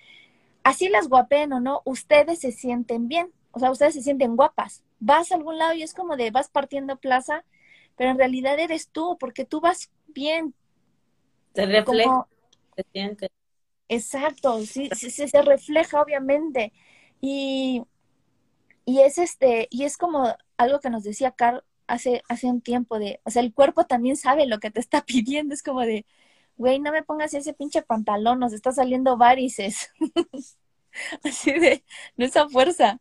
así las guapeen o no, ustedes se sienten bien, o sea, ustedes se sienten guapas. Vas a algún lado y es como de vas partiendo plaza, pero en realidad eres tú, porque tú vas bien, Se refleja, como, se siente. exacto, sí, se refleja obviamente. Y, y es este, y es como algo que nos decía Carl hace, hace un tiempo de, o sea, el cuerpo también sabe lo que te está <laughs> pidiendo, es como de, güey, no me pongas ese pinche pantalón, nos está saliendo varices. <laughs> Así de, no esa fuerza.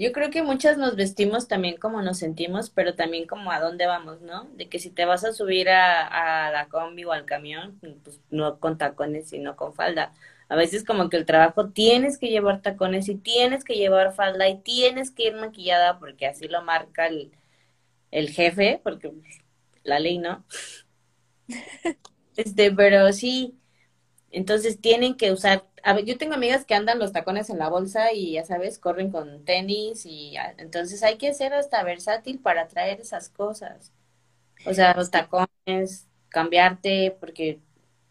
Yo creo que muchas nos vestimos también como nos sentimos, pero también como a dónde vamos, ¿no? De que si te vas a subir a, a la combi o al camión, pues no con tacones, sino con falda. A veces como que el trabajo tienes que llevar tacones y tienes que llevar falda y tienes que ir maquillada porque así lo marca el, el jefe, porque pues, la ley, ¿no? <laughs> Este, pero sí, entonces tienen que usar, a ver, yo tengo amigas que andan los tacones en la bolsa y ya sabes, corren con tenis y entonces hay que ser hasta versátil para traer esas cosas. O sea, los tacones, cambiarte, porque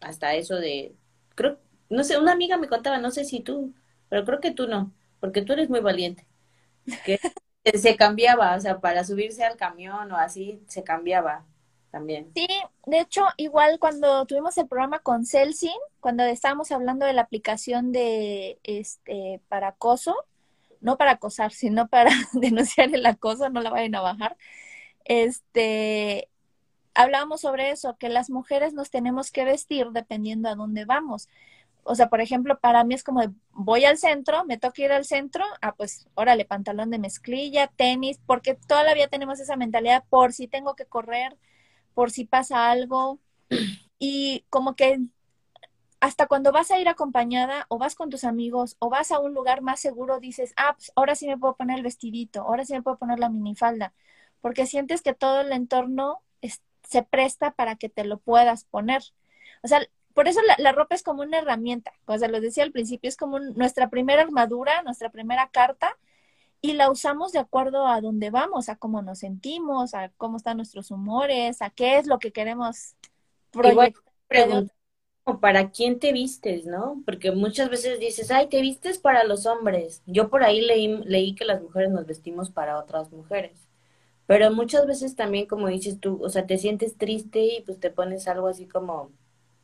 hasta eso de, creo, no sé, una amiga me contaba, no sé si tú, pero creo que tú no, porque tú eres muy valiente, que <laughs> se cambiaba, o sea, para subirse al camión o así, se cambiaba también. Sí, de hecho, igual cuando tuvimos el programa con Celsin, cuando estábamos hablando de la aplicación de este para acoso, no para acosar, <laughs> sino para <laughs> denunciar el acoso, no la vayan a bajar. Este, hablábamos sobre eso, que las mujeres nos tenemos que vestir dependiendo a dónde vamos. O sea, por ejemplo, para mí es como de, voy al centro, me toca ir al centro, ah, pues órale, pantalón de mezclilla, tenis, porque toda la vida tenemos esa mentalidad por si tengo que correr, por si pasa algo. Y como que hasta cuando vas a ir acompañada o vas con tus amigos o vas a un lugar más seguro, dices, ah, pues ahora sí me puedo poner el vestidito, ahora sí me puedo poner la minifalda, porque sientes que todo el entorno se presta para que te lo puedas poner. O sea, por eso la, la ropa es como una herramienta, o sea, lo decía al principio, es como nuestra primera armadura, nuestra primera carta, y la usamos de acuerdo a dónde vamos, a cómo nos sentimos, a cómo están nuestros humores, a qué es lo que queremos proyectar. para quién te vistes, ¿no? Porque muchas veces dices, ay, te vistes para los hombres. Yo por ahí leí, leí que las mujeres nos vestimos para otras mujeres. Pero muchas veces también, como dices tú, o sea, te sientes triste y pues te pones algo así como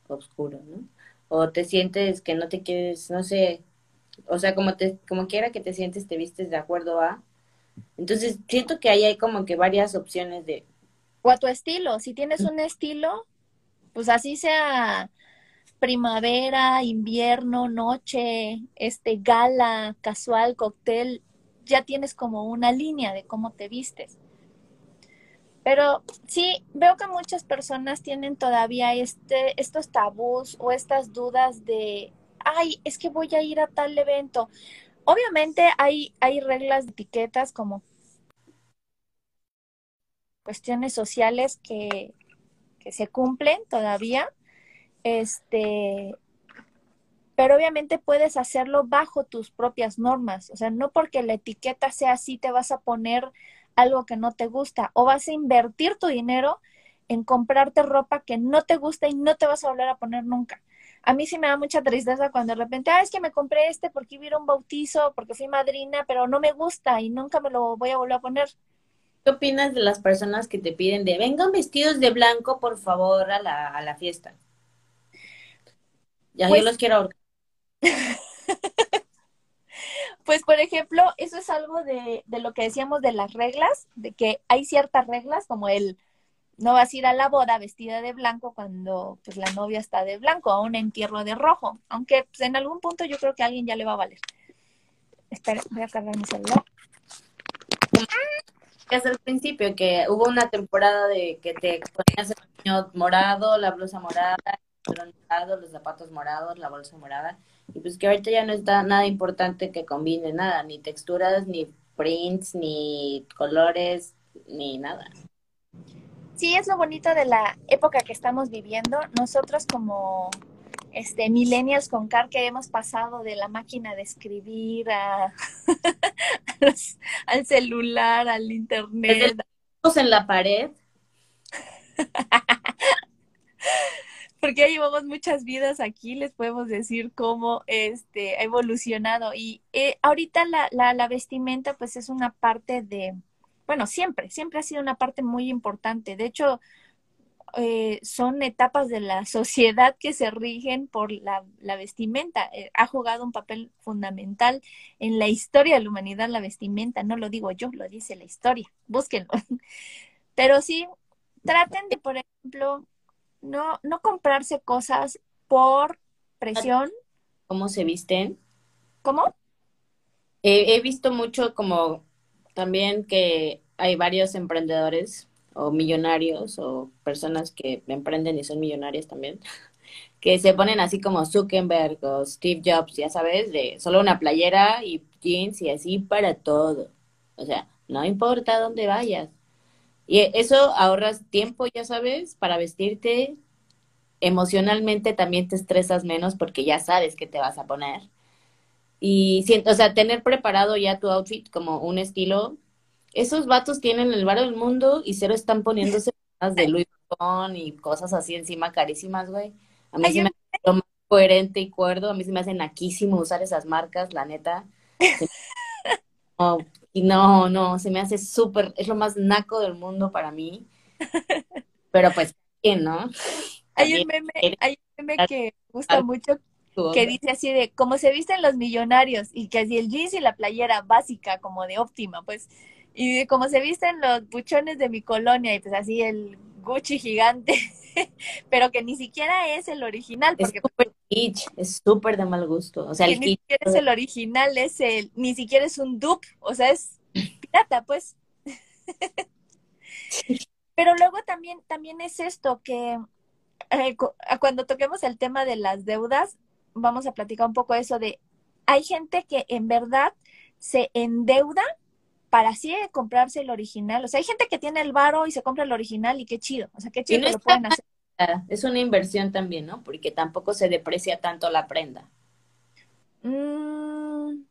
oscuro, ¿no? O te sientes que no te quieres, no sé, o sea, como te, como quiera que te sientes, te vistes de acuerdo a. Entonces, siento que ahí hay como que varias opciones de... O a tu estilo, si tienes un estilo, pues así sea primavera, invierno, noche, este gala, casual, cóctel, ya tienes como una línea de cómo te vistes. Pero sí, veo que muchas personas tienen todavía este, estos tabús o estas dudas de, ay, es que voy a ir a tal evento. Obviamente hay, hay reglas de etiquetas como cuestiones sociales que, que se cumplen todavía. Este, pero obviamente puedes hacerlo bajo tus propias normas. O sea, no porque la etiqueta sea así te vas a poner algo que no te gusta o vas a invertir tu dinero en comprarte ropa que no te gusta y no te vas a volver a poner nunca. A mí sí me da mucha tristeza cuando de repente, ah, es que me compré este porque hubiera un bautizo, porque fui madrina, pero no me gusta y nunca me lo voy a volver a poner. ¿Qué opinas de las personas que te piden de vengan vestidos de blanco, por favor, a la, a la fiesta? Ya Pues- yo los quiero ahorcar. <laughs> Pues, por ejemplo, eso es algo de, de lo que decíamos de las reglas, de que hay ciertas reglas, como el no vas a ir a la boda vestida de blanco cuando pues la novia está de blanco, a un entierro de rojo, aunque pues, en algún punto yo creo que alguien ya le va a valer. Espera, voy a cargar mi celular. Hasta el principio, que hubo una temporada de que te ponías el niño morado, la blusa morada, el morado, los zapatos morados, la bolsa morada, y pues que ahorita ya no está nada importante que combine nada, ni texturas, ni prints, ni colores, ni nada. Sí, es lo bonito de la época que estamos viviendo. Nosotros como este millennials con Car que hemos pasado de la máquina de escribir a, <laughs> los- al celular, al internet, Estamos en la pared, <laughs> porque ya llevamos muchas vidas aquí, les podemos decir cómo este ha evolucionado. Y eh, ahorita la, la, la vestimenta, pues es una parte de, bueno, siempre, siempre ha sido una parte muy importante. De hecho, eh, son etapas de la <laughs> sociedad que se rigen por la, la vestimenta. Eh, ha jugado un papel fundamental en la historia de la humanidad la vestimenta. No lo digo yo, lo dice la historia. Búsquenlo. <laughs> Pero sí, traten de, por ejemplo, no, no comprarse cosas por presión. cómo se visten. ¿Cómo? Eh, he visto mucho como también que hay varios emprendedores o millonarios o personas que emprenden y son millonarias también, <laughs> que se ponen así como Zuckerberg o Steve Jobs, ya sabes, de solo una playera y jeans y así para todo. O sea, no importa dónde vayas. Y eso ahorras tiempo, ya sabes, para vestirte. Emocionalmente también te estresas menos porque ya sabes qué te vas a poner. Y siento, o sea, tener preparado ya tu outfit como un estilo. Esos vatos tienen el varo del mundo y cero están poniéndose <laughs> de Louis Vuitton y cosas así encima carísimas, güey. A mí Ay, sí yo- me hace lo más coherente y cuerdo. A mí sí me hace naquísimo usar esas marcas, la neta. <laughs> No, y no, no, se me hace súper, es lo más naco del mundo para mí. <laughs> Pero pues, ¿quién, no? Hay un meme, hay un meme que me gusta mucho que dice así de cómo se visten los millonarios y que así el jeans y la playera básica como de óptima, pues, y de cómo se visten los buchones de mi colonia y pues así el Gucci gigante, <laughs> pero que ni siquiera es el original, Es porque súper kitsch, es súper de mal gusto. O sea, el ni kitsch, siquiera es el original, es el, ni siquiera es un dupe, o sea, es pirata, pues. Pero luego también, también es esto que eh, cu- cuando toquemos el tema de las deudas, vamos a platicar un poco eso de, hay gente que en verdad se endeuda para así comprarse el original. O sea, hay gente que tiene el varo y se compra el original y qué chido. O sea, qué chido no que lo pueden hacer. es una inversión también, ¿no? Porque tampoco se deprecia tanto la prenda. Mm,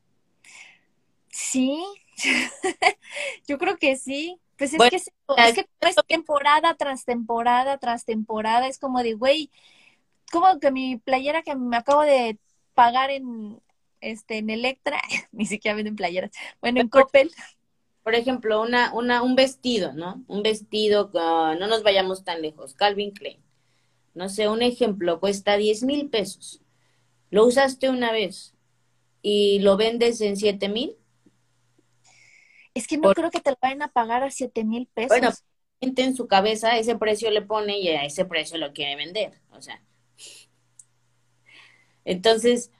sí, <laughs> yo creo que sí. Pues es Bueno, que es, que como es temporada tras temporada tras temporada, es como de, güey, como que mi playera que me acabo de pagar en este en Electra, <laughs> ni siquiera venden playeras, bueno, en Coppel. Por ejemplo, una, una, un vestido, ¿no? Un vestido, no nos vayamos tan lejos, Calvin Klein. No sé, un ejemplo, cuesta 10 mil pesos. Lo usaste una vez y lo vendes en 7 mil. Es que no creo que te lo vayan a pagar a 7 mil pesos. Bueno, en su cabeza ese precio le pone y a ese precio lo quiere vender. O sea. Entonces,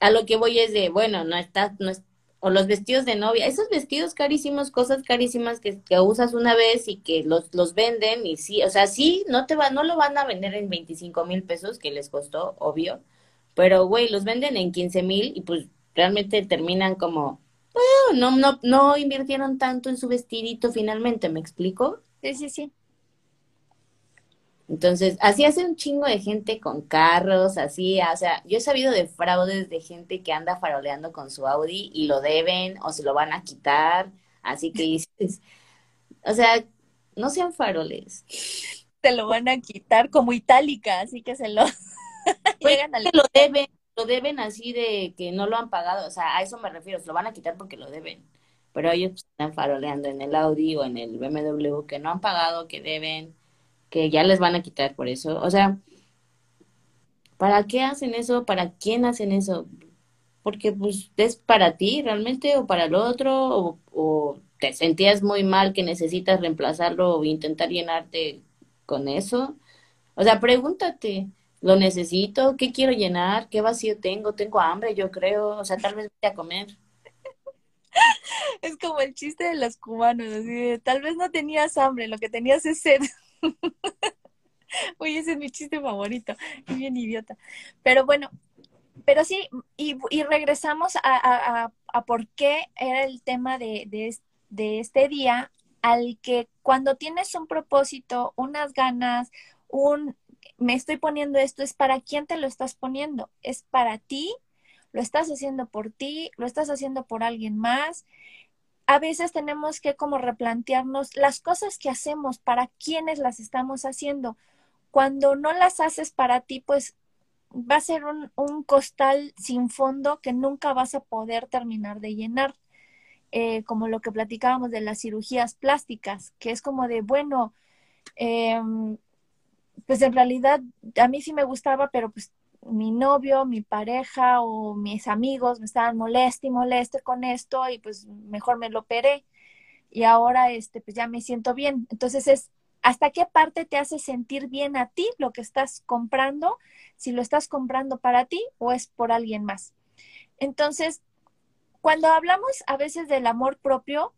a lo que voy es de, bueno, no está, no es, o los vestidos de novia, esos vestidos carísimos, cosas carísimas que, que usas una vez y que los, los venden y sí, o sea, sí, no te va, no lo van a vender en 25 mil pesos que les costó, obvio, pero güey, los venden en 15 mil y pues realmente terminan como, no, no, no invirtieron tanto en su vestidito finalmente, ¿me explico? Sí, sí, sí. Entonces, así hace un chingo de gente con carros, así, o sea, yo he sabido de fraudes de gente que anda faroleando con su Audi y lo deben o se lo van a quitar, así que dices, o sea, no sean faroles. Se lo van a quitar como itálica, así que se lo <laughs> pues, llegan lo deben, lo deben así de que no lo han pagado, o sea, a eso me refiero, se lo van a quitar porque lo deben, pero ellos están faroleando en el Audi o en el BMW que no han pagado, que deben que ya les van a quitar por eso. O sea, ¿para qué hacen eso? ¿Para quién hacen eso? Porque pues es para ti realmente o para el otro o, te sentías muy mal que necesitas reemplazarlo o intentar llenarte con eso. O sea, pregúntate, ¿lo necesito? ¿Qué quiero llenar? ¿Qué vacío tengo? Tengo hambre, yo creo. O sea, tal vez voy a comer. <laughs> Es como el chiste de los cubanos, así tal vez no tenías hambre, lo que tenías es sed. <laughs> Oye, ese es mi chiste favorito, es bien idiota. Pero bueno, pero sí, y, regresamos a, por qué era el tema de, de, este día, al que cuando tienes un propósito, unas ganas, un me estoy poniendo esto, es para quién te lo estás poniendo, es para ti, lo estás haciendo por ti, lo estás haciendo por alguien más, a veces tenemos que como replantearnos las cosas que hacemos, para quiénes las estamos haciendo. Cuando no las haces para ti, pues va a ser un, costal sin fondo que nunca vas a poder terminar de llenar. Eh, como lo que platicábamos de las cirugías plásticas, que es como de, bueno, em, pues en realidad a mí sí me gustaba, pero pues mi novio, mi pareja o mis amigos me estaban moleste y moleste con esto y pues mejor me lo operé y ahora este pues ya me siento bien. Entonces es hasta qué parte te hace sentir bien a ti lo que estás comprando, si lo estás comprando para ti o es por alguien más. Entonces, cuando hablamos a veces del amor propio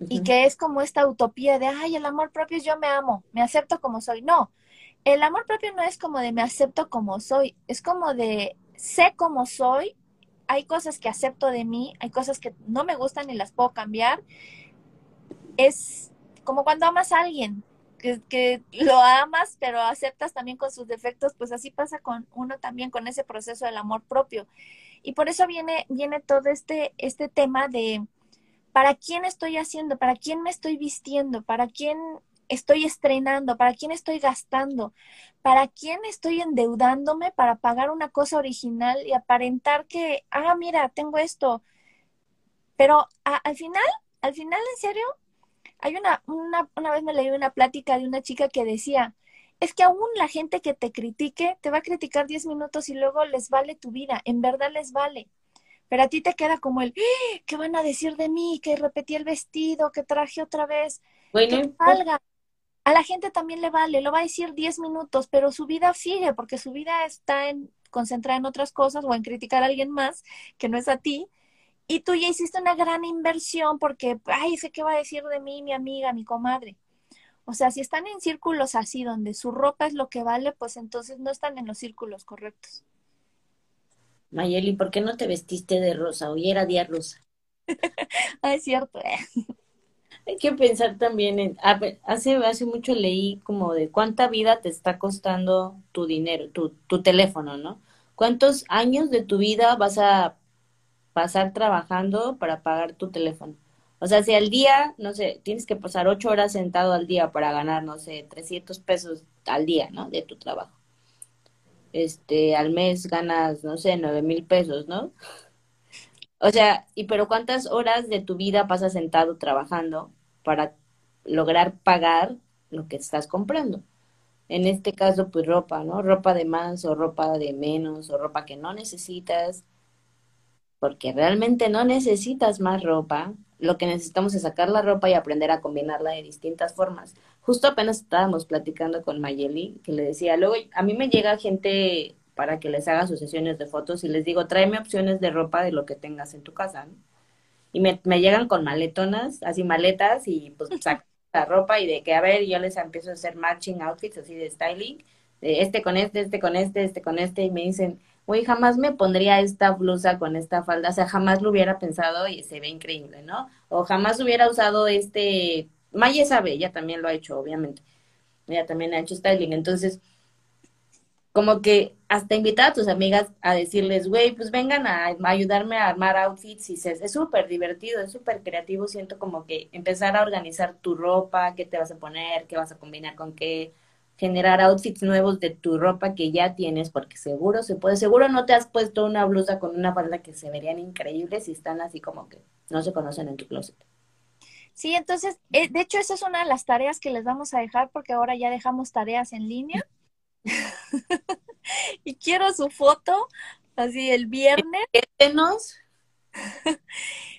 y que es como esta utopía de, ay, el amor propio es yo me amo, me acepto como soy. No, el amor propio no es como de me acepto como soy, es como de sé como soy, hay cosas que acepto de mí, hay cosas que no me gustan y las puedo cambiar. Es como cuando amas a alguien, que, que, lo amas, pero aceptas también con sus defectos, pues así pasa con uno también con ese proceso del amor propio. Y por eso viene, viene todo este, este tema de para quién estoy haciendo, para quién me estoy vistiendo, para quién estoy estrenando, para quién estoy gastando, para quién estoy endeudándome para pagar una cosa original y aparentar que, ah, mira, tengo esto. Pero al final, al final, en serio, hay una, una, una vez me leí una plática de una chica que decía, es que aún la gente que te critique te va a criticar 10 minutos y luego les vale tu vida, en verdad les vale. Pero a ti te queda como el, ¡Ah! ¿qué van a decir de mí? Que repetí el vestido, que traje otra vez, bueno, que salga a la gente también le vale, lo va a decir 10 minutos, pero su vida sigue porque su vida está en, concentrada en otras cosas o en criticar a alguien más que no es a ti. Y tú ya hiciste una gran inversión porque, ay, sé qué va a decir de mí mi amiga, mi comadre. O sea, si están en círculos así, donde su ropa es lo que vale, pues entonces no están en los círculos correctos. Mayeli, ¿por qué no te vestiste de rosa? Hoy era día rosa. <laughs> ah, es cierto. Eh. Hay que pensar también en, hace, hace mucho leí como de cuánta vida te está costando tu dinero, tu, tu teléfono, ¿no? ¿Cuántos años de tu vida vas a pasar trabajando para pagar tu teléfono? O sea, si al día, no sé, tienes que pasar ocho horas sentado al día para ganar, no sé, 300 pesos al día, ¿no? De tu trabajo. este, al mes ganas, no sé, nueve mil pesos, ¿no? O sea, y pero ¿cuántas horas de tu vida pasas sentado trabajando para lograr pagar lo que estás comprando? En este caso, pues ropa, ¿no? Ropa de más o ropa de menos o ropa que no necesitas, porque realmente no necesitas más ropa. Lo que necesitamos es sacar la ropa y aprender a combinarla de distintas formas. Justo apenas estábamos platicando con Mayeli, que le decía, luego a mí me llega gente para que les haga sus sesiones de fotos y les digo, tráeme opciones de ropa de lo que tengas en tu casa, ¿no? Y me, me llegan con maletonas, así maletas, y pues sacan la ropa y de que, a ver, yo les empiezo a hacer matching outfits, así de styling, de este con este, este con este, este con este, y me dicen, güey, jamás me pondría esta blusa con esta falda, o sea, jamás lo hubiera pensado y se ve increíble, ¿no? O jamás hubiera usado este, Maya sabe, ella también lo ha hecho, obviamente, ella también ha hecho styling, entonces como que hasta invitar a tus amigas a decirles, güey, pues vengan a, ayudarme a armar outfits y se, es súper divertido, es súper creativo, siento como que empezar a organizar tu ropa, qué te vas a poner, qué vas a combinar con qué, generar outfits nuevos de tu ropa que ya tienes, porque seguro se puede, seguro no te has puesto una blusa con una falda que se verían increíbles y están así como que no se conocen en tu closet. Sí, entonces, eh, de hecho, esa es una de las tareas que les vamos a dejar porque ahora ya dejamos tareas en línea. <laughs> y quiero su foto, así el viernes. <laughs>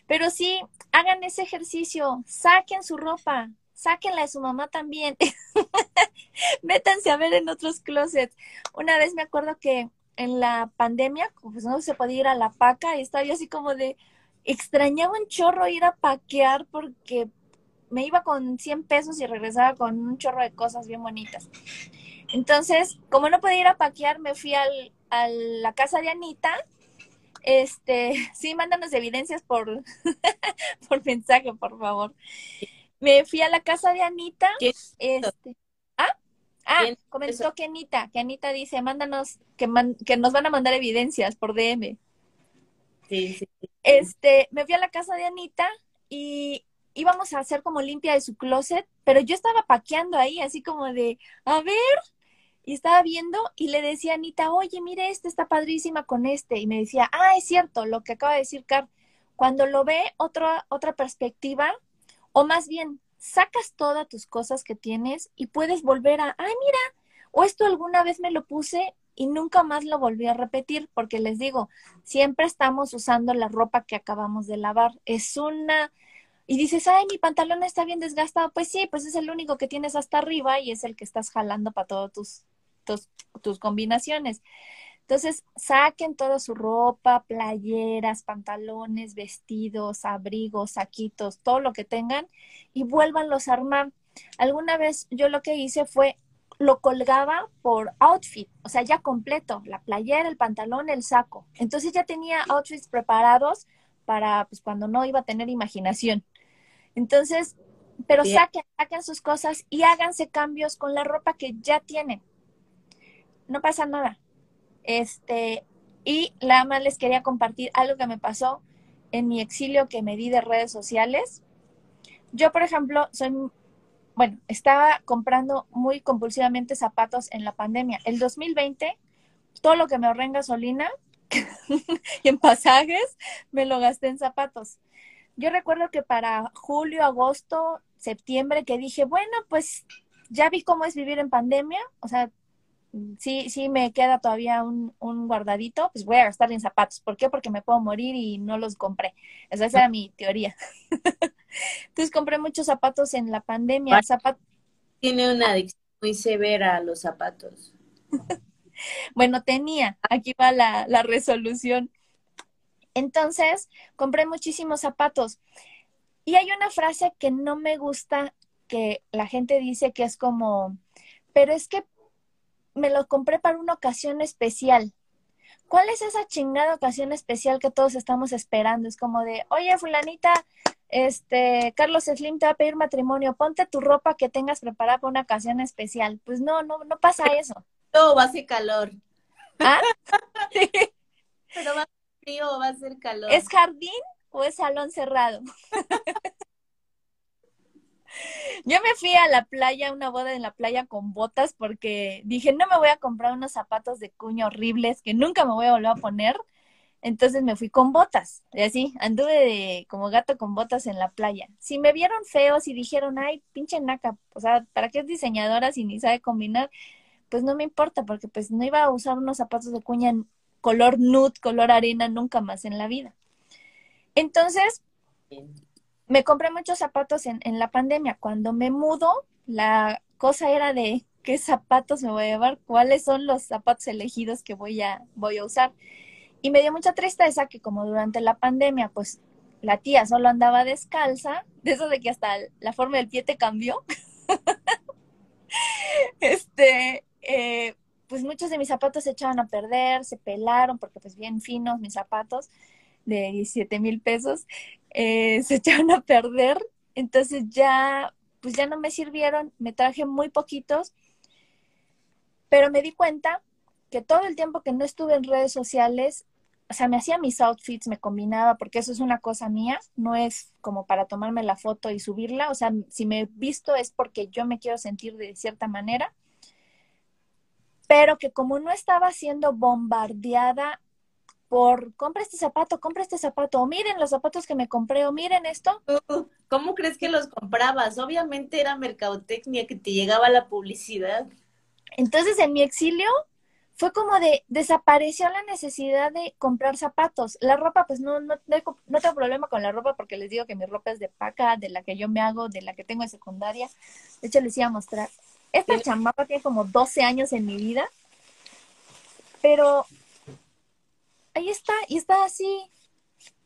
Pero sí, hagan ese ejercicio, saquen su ropa, sáquenla de su mamá también. <laughs> Métanse a ver en otros closets. Una vez me acuerdo que en la pandemia, pues no se podía ir a la paca y estaba yo así como de, extrañaba un chorro ir a paquear porque me iba con 100 pesos y regresaba con un chorro de cosas bien bonitas. Entonces, como no podía ir a paquear, me fui al, a la casa de Anita. Este, <laughs> sí, mándanos evidencias por, <laughs> por mensaje, por favor. Me fui a la casa de Anita. Este, ¿ah? Ah, comentó que Anita, que Anita dice, mándanos, que, que nos van a mandar evidencias por DM. Sí, sí, Este, me fui a la casa de Anita y íbamos a hacer como limpia de su closet, pero yo estaba paqueando ahí, así como de, a ver, y estaba viendo y le decía a Anita, oye, mire, este está padrísima con este. Y me decía, ah, es cierto, lo que acaba de decir Car. Cuando lo ve otra, otra perspectiva, o más bien, sacas todas tus cosas que tienes y puedes volver a, ay, mira, o esto alguna vez me lo puse y nunca más lo volví a repetir, porque les digo, siempre estamos usando la ropa que acabamos de lavar. Es una... Y dices, ay, mi pantalón está bien desgastado. Pues sí, pues es el único que tienes hasta arriba y es el que estás jalando para todos tus tus, combinaciones. Entonces, saquen toda su ropa, playeras, pantalones, vestidos, abrigos, saquitos, todo lo que tengan y vuélvanlos a armar. Alguna vez yo lo que hice fue lo colgaba por outfit, o sea, ya completo, la playera, el pantalón, el saco. Entonces ya tenía outfits preparados para pues cuando no iba a tener imaginación. Entonces, pero saquen, saquen sus cosas y háganse cambios con la ropa que ya tienen no pasa nada. Este, y nada más les quería compartir algo que me pasó en mi exilio que me di de redes sociales. Yo, por ejemplo, soy, bueno, estaba comprando muy compulsivamente zapatos en la pandemia. El 2020, todo lo que me ahorré en gasolina <laughs> y en pasajes, me lo gasté en zapatos. Yo recuerdo que para julio, agosto, septiembre, que dije, bueno, pues ya vi cómo es vivir en pandemia, o sea, sí, sí me queda todavía un, un, guardadito, pues voy a gastar en zapatos. ¿Por qué? Porque me puedo morir y no los compré. Esa, era mi teoría. <laughs> Entonces compré muchos zapatos en la pandemia. Tiene una adicción muy severa a los zapatos. <laughs> bueno, tenía. Aquí va la, la resolución. Entonces, compré muchísimos zapatos. Y hay una frase que no me gusta que la gente dice que es como, pero es que me lo compré para una ocasión especial. ¿Cuál es esa chingada ocasión especial que todos estamos esperando? Es como de, oye, fulanita, este, Carlos Slim te va a pedir matrimonio, ponte tu ropa que tengas preparada para una ocasión especial. Pues no, no, no pasa <laughs> eso. No, va a ser calor. ¿Ah? <laughs> Pero va a ser frío o va a ser calor. ¿Es jardín o es salón cerrado? <laughs> Yo me fui a la playa, una boda en la playa con botas porque dije, no me voy a comprar unos zapatos de cuña horribles que nunca me voy a volver a poner. Entonces me fui con botas, y así, anduve de, como gato con botas en la playa. Si me vieron feos y dijeron, ay, pinche naca, o sea, ¿para qué es diseñadora si ni sabe combinar? Pues no me importa, porque pues no iba a usar unos zapatos de cuña color nude, color arena, nunca más en la vida. Entonces, me compré muchos zapatos en, en la pandemia. Cuando me mudo, la cosa era de qué zapatos me voy a llevar, cuáles son los zapatos elegidos que voy a, voy a usar. Y me dio mucha tristeza que como durante la pandemia, pues la tía solo andaba descalza, de eso de que hasta la forma del pie te cambió. <laughs> este, eh, pues muchos de mis zapatos se echaban a perder, se pelaron, porque pues bien finos mis zapatos de 17 mil pesos, eh, <laughs> se echaron a perder. Entonces ya, pues ya no me sirvieron, me traje muy poquitos, pero me di cuenta que todo el tiempo que no estuve en redes sociales, o sea, me hacía mis outfits, me combinaba, porque eso es una cosa mía, no es como para tomarme la foto y subirla, o sea, si me he visto es porque yo me quiero sentir de cierta manera, pero que como no estaba siendo bombardeada por compra este zapato, compra este zapato, o miren los zapatos que me compré, o miren esto. ¿Cómo crees que los comprabas? Obviamente era mercadotecnia que te llegaba la publicidad. Entonces en mi exilio fue como de desapareció la necesidad de comprar zapatos. La ropa, pues no, no, no, tengo problema con la ropa porque les digo que mi ropa es de paca, de la que yo me hago, de la que tengo en secundaria. De hecho, les iba a mostrar. Esta chamarra tiene como 12 años en mi vida, pero ahí está, y está así,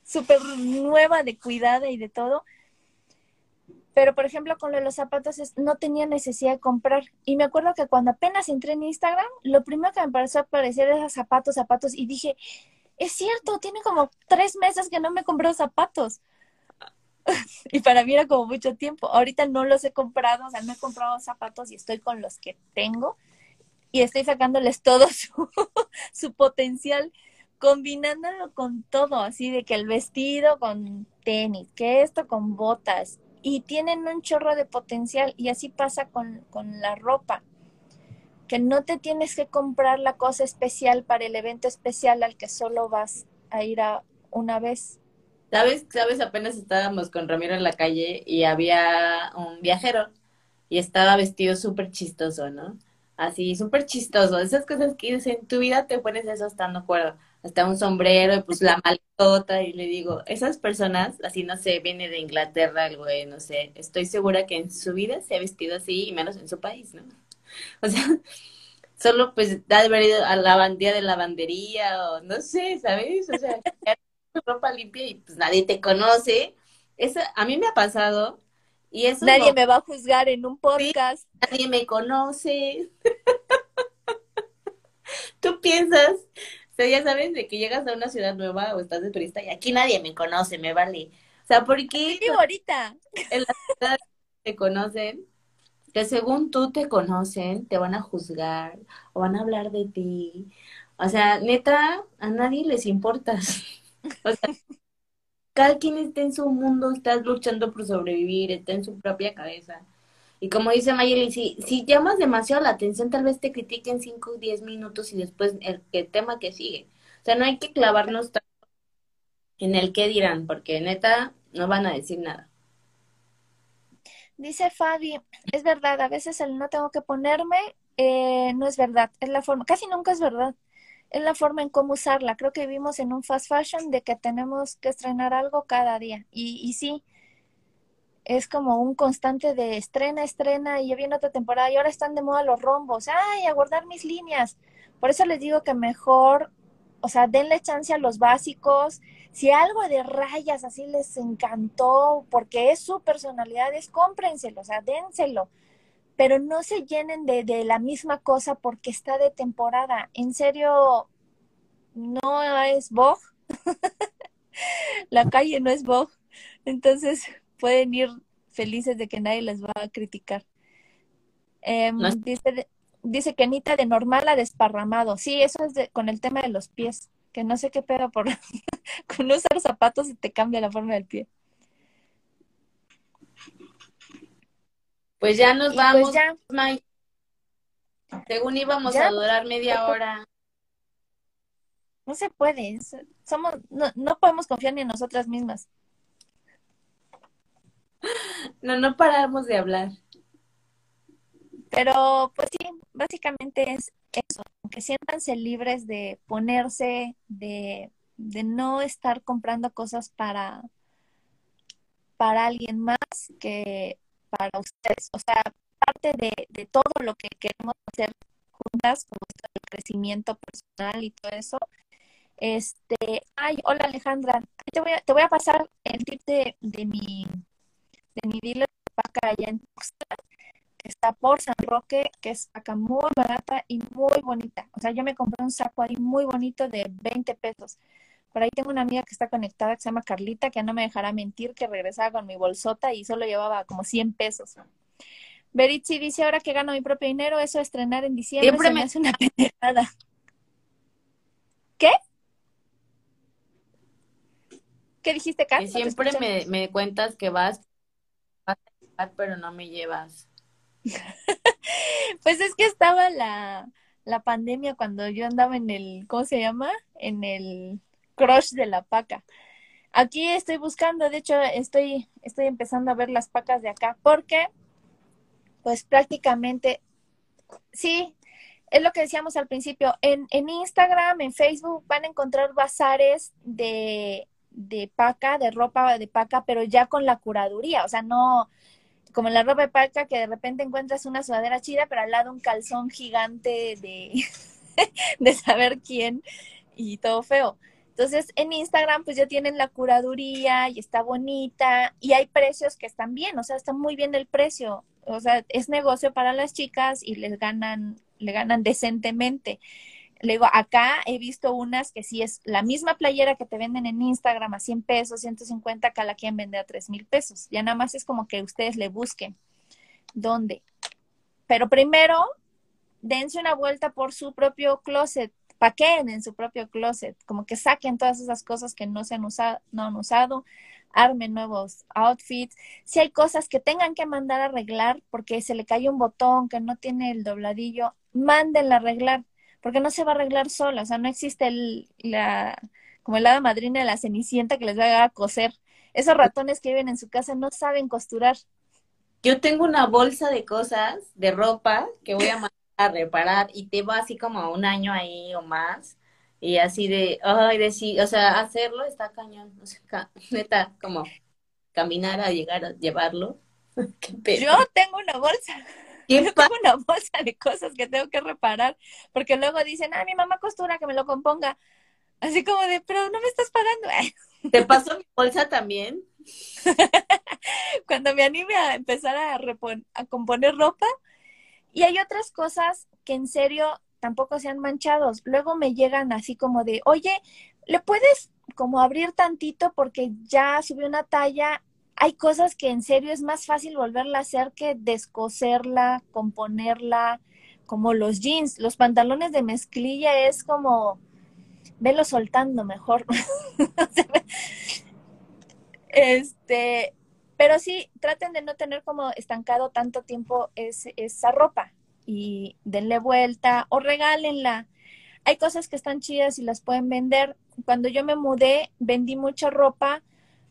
súper nueva de cuidada y de todo. Pero, por ejemplo, con los zapatos no tenía necesidad de comprar. Y me acuerdo que cuando apenas entré en Instagram, lo primero que me empezó a aparecer era zapatos, zapatos. Y dije, es cierto, tiene como tres meses que no me compré zapatos. <laughs> y para mí era como mucho tiempo. Ahorita no los he comprado, o sea, no he comprado zapatos y estoy con los que tengo. Y estoy sacándoles todo <laughs> su, su potencial, combinándolo con todo, así de que el vestido con tenis, que esto con botas, y tienen un chorro de potencial y así pasa con, la ropa, que no te tienes que comprar la cosa especial para el evento especial al que solo vas a ir a una vez. ¿Sabes? ¿Sabes? Apenas estábamos con Ramiro en la calle y había un viajero y estaba vestido súper chistoso, ¿no? Así, súper chistoso. Esas cosas que en tu vida te pones eso estando acuerdo hasta un sombrero, y pues la maletota, y le digo, esas personas, así no sé, viene de Inglaterra el güey, no sé, estoy segura que en su vida se ha vestido así, y menos en su país, ¿no? O sea, <laughs> solo pues da haber ido a la bandía de lavandería, o no sé, ¿sabes? O sea, <laughs> ropa limpia y pues nadie te conoce. Eso a mí me ha pasado. Y eso nadie me va a juzgar en un podcast. nadie me conoce. <laughs> Tú piensas sea, ya sabes de que llegas a una ciudad nueva o estás de turista y aquí nadie me conoce, me vale. O sea, ¿por qué vivo ahorita? En la ciudad te conocen, que según tú te conocen, te van a juzgar o van a hablar de ti. O sea, neta, a nadie les importas. O sea, cada quien está en su mundo, está luchando por sobrevivir, está en su propia cabeza. Y como dice Mayeli, si, llamas demasiado la atención, tal vez te critiquen 5 o 10 minutos y después el, tema que sigue. O sea, no hay que clavarnos en el qué dirán, porque neta no van a decir nada. Dice Fabi, es verdad, a veces el no tengo que ponerme eh, no es verdad, es la forma, casi nunca es verdad, es la forma en cómo usarla. Creo que vivimos en un fast fashion de que tenemos que estrenar algo cada día. Y, y sí, es como un constante de estrena, estrena y ya viene otra temporada y ahora están de moda los rombos, ay, a guardar mis líneas. Por eso les digo que mejor, o sea, denle chance a los básicos. Si algo de rayas así les encantó porque es su personalidad, es cómprenselo, o sea, dénselo. Pero no se llenen de, de la misma cosa porque está de temporada. En serio, no es Vogue. <laughs> la calle no es Vogue. Entonces, pueden ir felices de que nadie les va a criticar. Em, dice, dice que Anita de normal a desparramado. Sí, eso es con el tema de los pies, que no sé qué pero por <laughs> con usar zapatos y te cambia la forma del pie. Pues ya nos Y vamos, pues ya, May. Según íbamos Ya. a durar media hora. no se puede. Somos, no, no podemos confiar ni en nosotras mismas. <laughs> No, no paramos de hablar. Pero pues sí, básicamente es eso, que siéntanse libres de ponerse, de, de no estar comprando cosas para, para alguien más que para ustedes. O sea, parte de, de todo lo que queremos hacer juntas, como esto del crecimiento personal y todo eso. Este, ay, hola Alejandra, te voy a, te voy a pasar el tip de, de mi, de mi dealer de paca allá en Tuxtla que está por San Roque, que es paca muy barata y muy bonita. O sea, yo me compré un saco ahí muy bonito de 20 pesos. Por ahí tengo una amiga que está conectada que se llama Carlita, que no me dejará mentir, que regresaba con mi bolsota y solo llevaba como 100 pesos. Beritzi dice, ahora que gano mi propio dinero, eso estrenar en diciembre Siempre se me me- hace una <laughs> pendejada. ¿Qué? ¿Qué dijiste, te siempre me, me cuentas que vas, pero no me llevas. <laughs> Pues es que estaba la, la pandemia cuando yo andaba en el, ¿cómo se llama? En el crush de la paca. Aquí estoy buscando, de hecho, estoy, estoy empezando a ver las pacas de acá, porque, pues prácticamente, sí, es lo que decíamos al principio, en, en Instagram, en Facebook, van a encontrar bazares de, de paca, de ropa de paca, pero ya con la curaduría, o sea, no como la ropa de paca que de repente encuentras una sudadera chida, pero al lado un calzón gigante de, <laughs> de saber quién y todo feo. Entonces, en Instagram, pues ya tienen la curaduría y está bonita y hay precios que están bien, o sea, está muy bien el precio. O sea, es negocio para las chicas y les ganan, le ganan decentemente. Le digo, acá he visto unas que sí es la misma playera que te venden en Instagram a 100 pesos, 150, acá la quieren vender a 3 mil pesos. Ya nada más es como que ustedes le busquen dónde. Pero primero, dense una vuelta por su propio closet, paqueen en su propio closet, como que saquen todas esas cosas que no se han usado, no han usado, armen nuevos outfits. Si hay cosas que tengan que mandar a arreglar porque se le cayó un botón que no tiene el dobladillo, mándenla a arreglar, porque no se va a arreglar sola, o sea, no existe el, la, como el hada madrina de la cenicienta que les va a coser. Esos ratones que viven en su casa no saben costurar. Yo tengo una bolsa de cosas, de ropa, que voy a mandar a reparar y te va así como un año ahí o más. Y así de, ay, de sí, o sea, hacerlo está cañón. O sea, ca- <laughs> neta, como caminar a llegar a llevarlo. <laughs> Qué. Yo tengo una bolsa. Qué Yo <laughs> pa- tengo una bolsa de cosas que tengo que reparar, porque luego dicen, ah, mi mamá costura, que me lo componga. Así como de, pero no me estás pagando. <laughs> ¿Te pasó mi bolsa también? <laughs> Cuando me anime a empezar a, repon- a componer ropa. Y hay otras cosas que en serio tampoco sean manchados. Luego me llegan así como de, oye, ¿le puedes como abrir tantito porque ya subió una talla? Hay cosas que en serio es más fácil volverla a hacer que descoserla, componerla, como los jeans, los pantalones de mezclilla es como, velo soltando mejor. <laughs> este, pero sí, traten de no tener como estancado tanto tiempo esa ropa y denle vuelta o regálenla. Hay cosas que están chidas y las pueden vender. Cuando yo me mudé, vendí mucha ropa,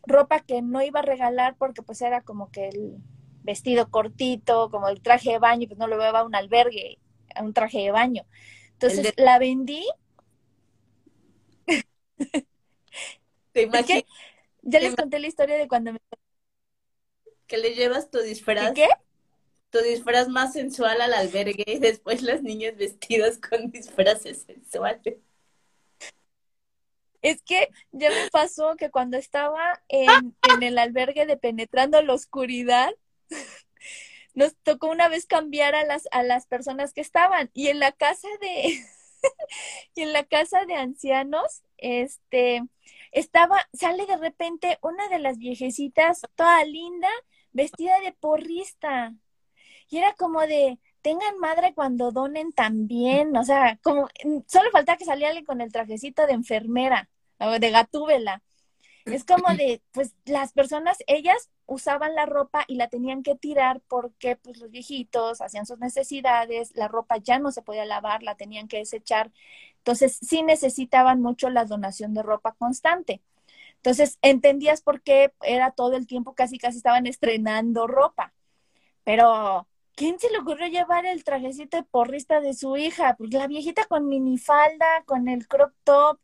ropa que no iba a regalar porque pues era como que el vestido cortito, como el traje de baño, pues no lo llevaba a un albergue, a un traje de baño. Entonces la vendí, ¿Te <laughs> imaginas ya les conté la historia de cuando me... que le llevas tu disfraz, ¿Qué? tu disfraz más sensual al albergue y <laughs> después las niñas vestidas con disfraces sensuales? Es que ya me pasó que cuando estaba en, el albergue de Penetrando la Oscuridad, <laughs> nos tocó una vez cambiar a las, a las personas que estaban. Y en la casa de, <laughs> y en la casa de ancianos, este, estaba, sale de repente una de las viejecitas, toda linda, vestida de porrista. Y era como de, tengan madre cuando donen también, o sea, como, solo faltaba que saliera alguien con el trajecito de enfermera o de gatúbela. Es como de, pues las personas, ellas usaban la ropa y la tenían que tirar porque pues los viejitos hacían sus necesidades, la ropa ya no se podía lavar, la tenían que desechar. Entonces sí necesitaban mucho la donación de ropa constante. Entonces entendías por qué era todo el tiempo, casi casi estaban estrenando ropa. Pero, ¿quién se le ocurrió llevar el trajecito de porrista de su hija? Pues la viejita con minifalda, con el crop top.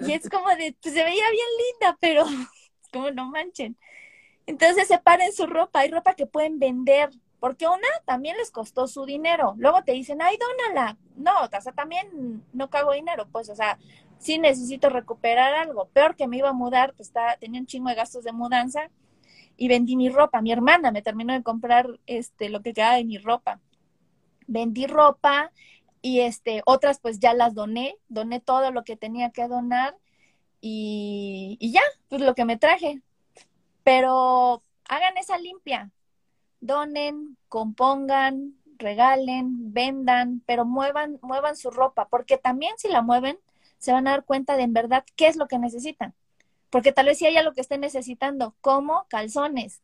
Y es como de, pues se veía bien linda, pero <laughs> como no manchen. Entonces separen su ropa, hay ropa que pueden vender, porque una también les costó su dinero. Luego te dicen, ay, dónala. No, o sea, también no cago dinero, pues, o sea, sí necesito recuperar algo. Peor que me iba a mudar, pues está, tenía un chingo de gastos de mudanza y vendí mi ropa. Mi hermana me terminó de comprar este lo que quedaba de mi ropa. Vendí ropa y este otras pues ya las doné, doné todo lo que tenía que donar y, y ya, pues lo que me traje. Pero hagan esa limpia, donen, compongan, regalen, vendan, pero muevan, muevan su ropa, porque también si la mueven, se van a dar cuenta de en verdad qué es lo que necesitan. Porque tal vez si haya lo que estén necesitando, como calzones.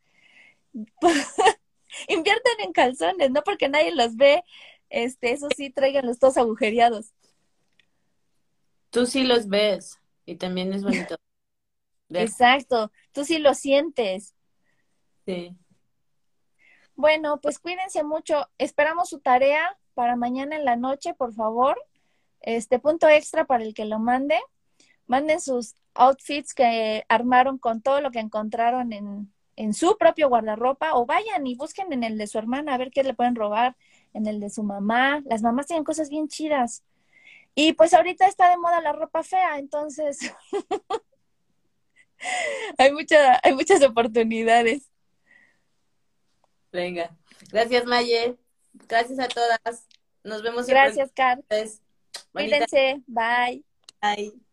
<laughs> Inviertan en calzones, no porque nadie los ve, este, eso sí, los todos agujereados. Tú sí los ves y también es bonito. <laughs> Exacto, tú sí lo sientes. Sí. Bueno, pues cuídense mucho. Esperamos su tarea para mañana en la noche, por favor. Este punto extra para el que lo mande. Manden sus outfits que armaron con todo lo que encontraron en, en su propio guardarropa o vayan y busquen en el de su hermana a ver qué le pueden robar, en el de su mamá. Las mamás tienen cosas bien chidas. Y pues ahorita está de moda la ropa fea, entonces <laughs> hay, mucha, hay muchas oportunidades. Venga. Gracias, Maye. Gracias a todas. Nos vemos. Gracias, Car. Cuídense. Bye. Bye.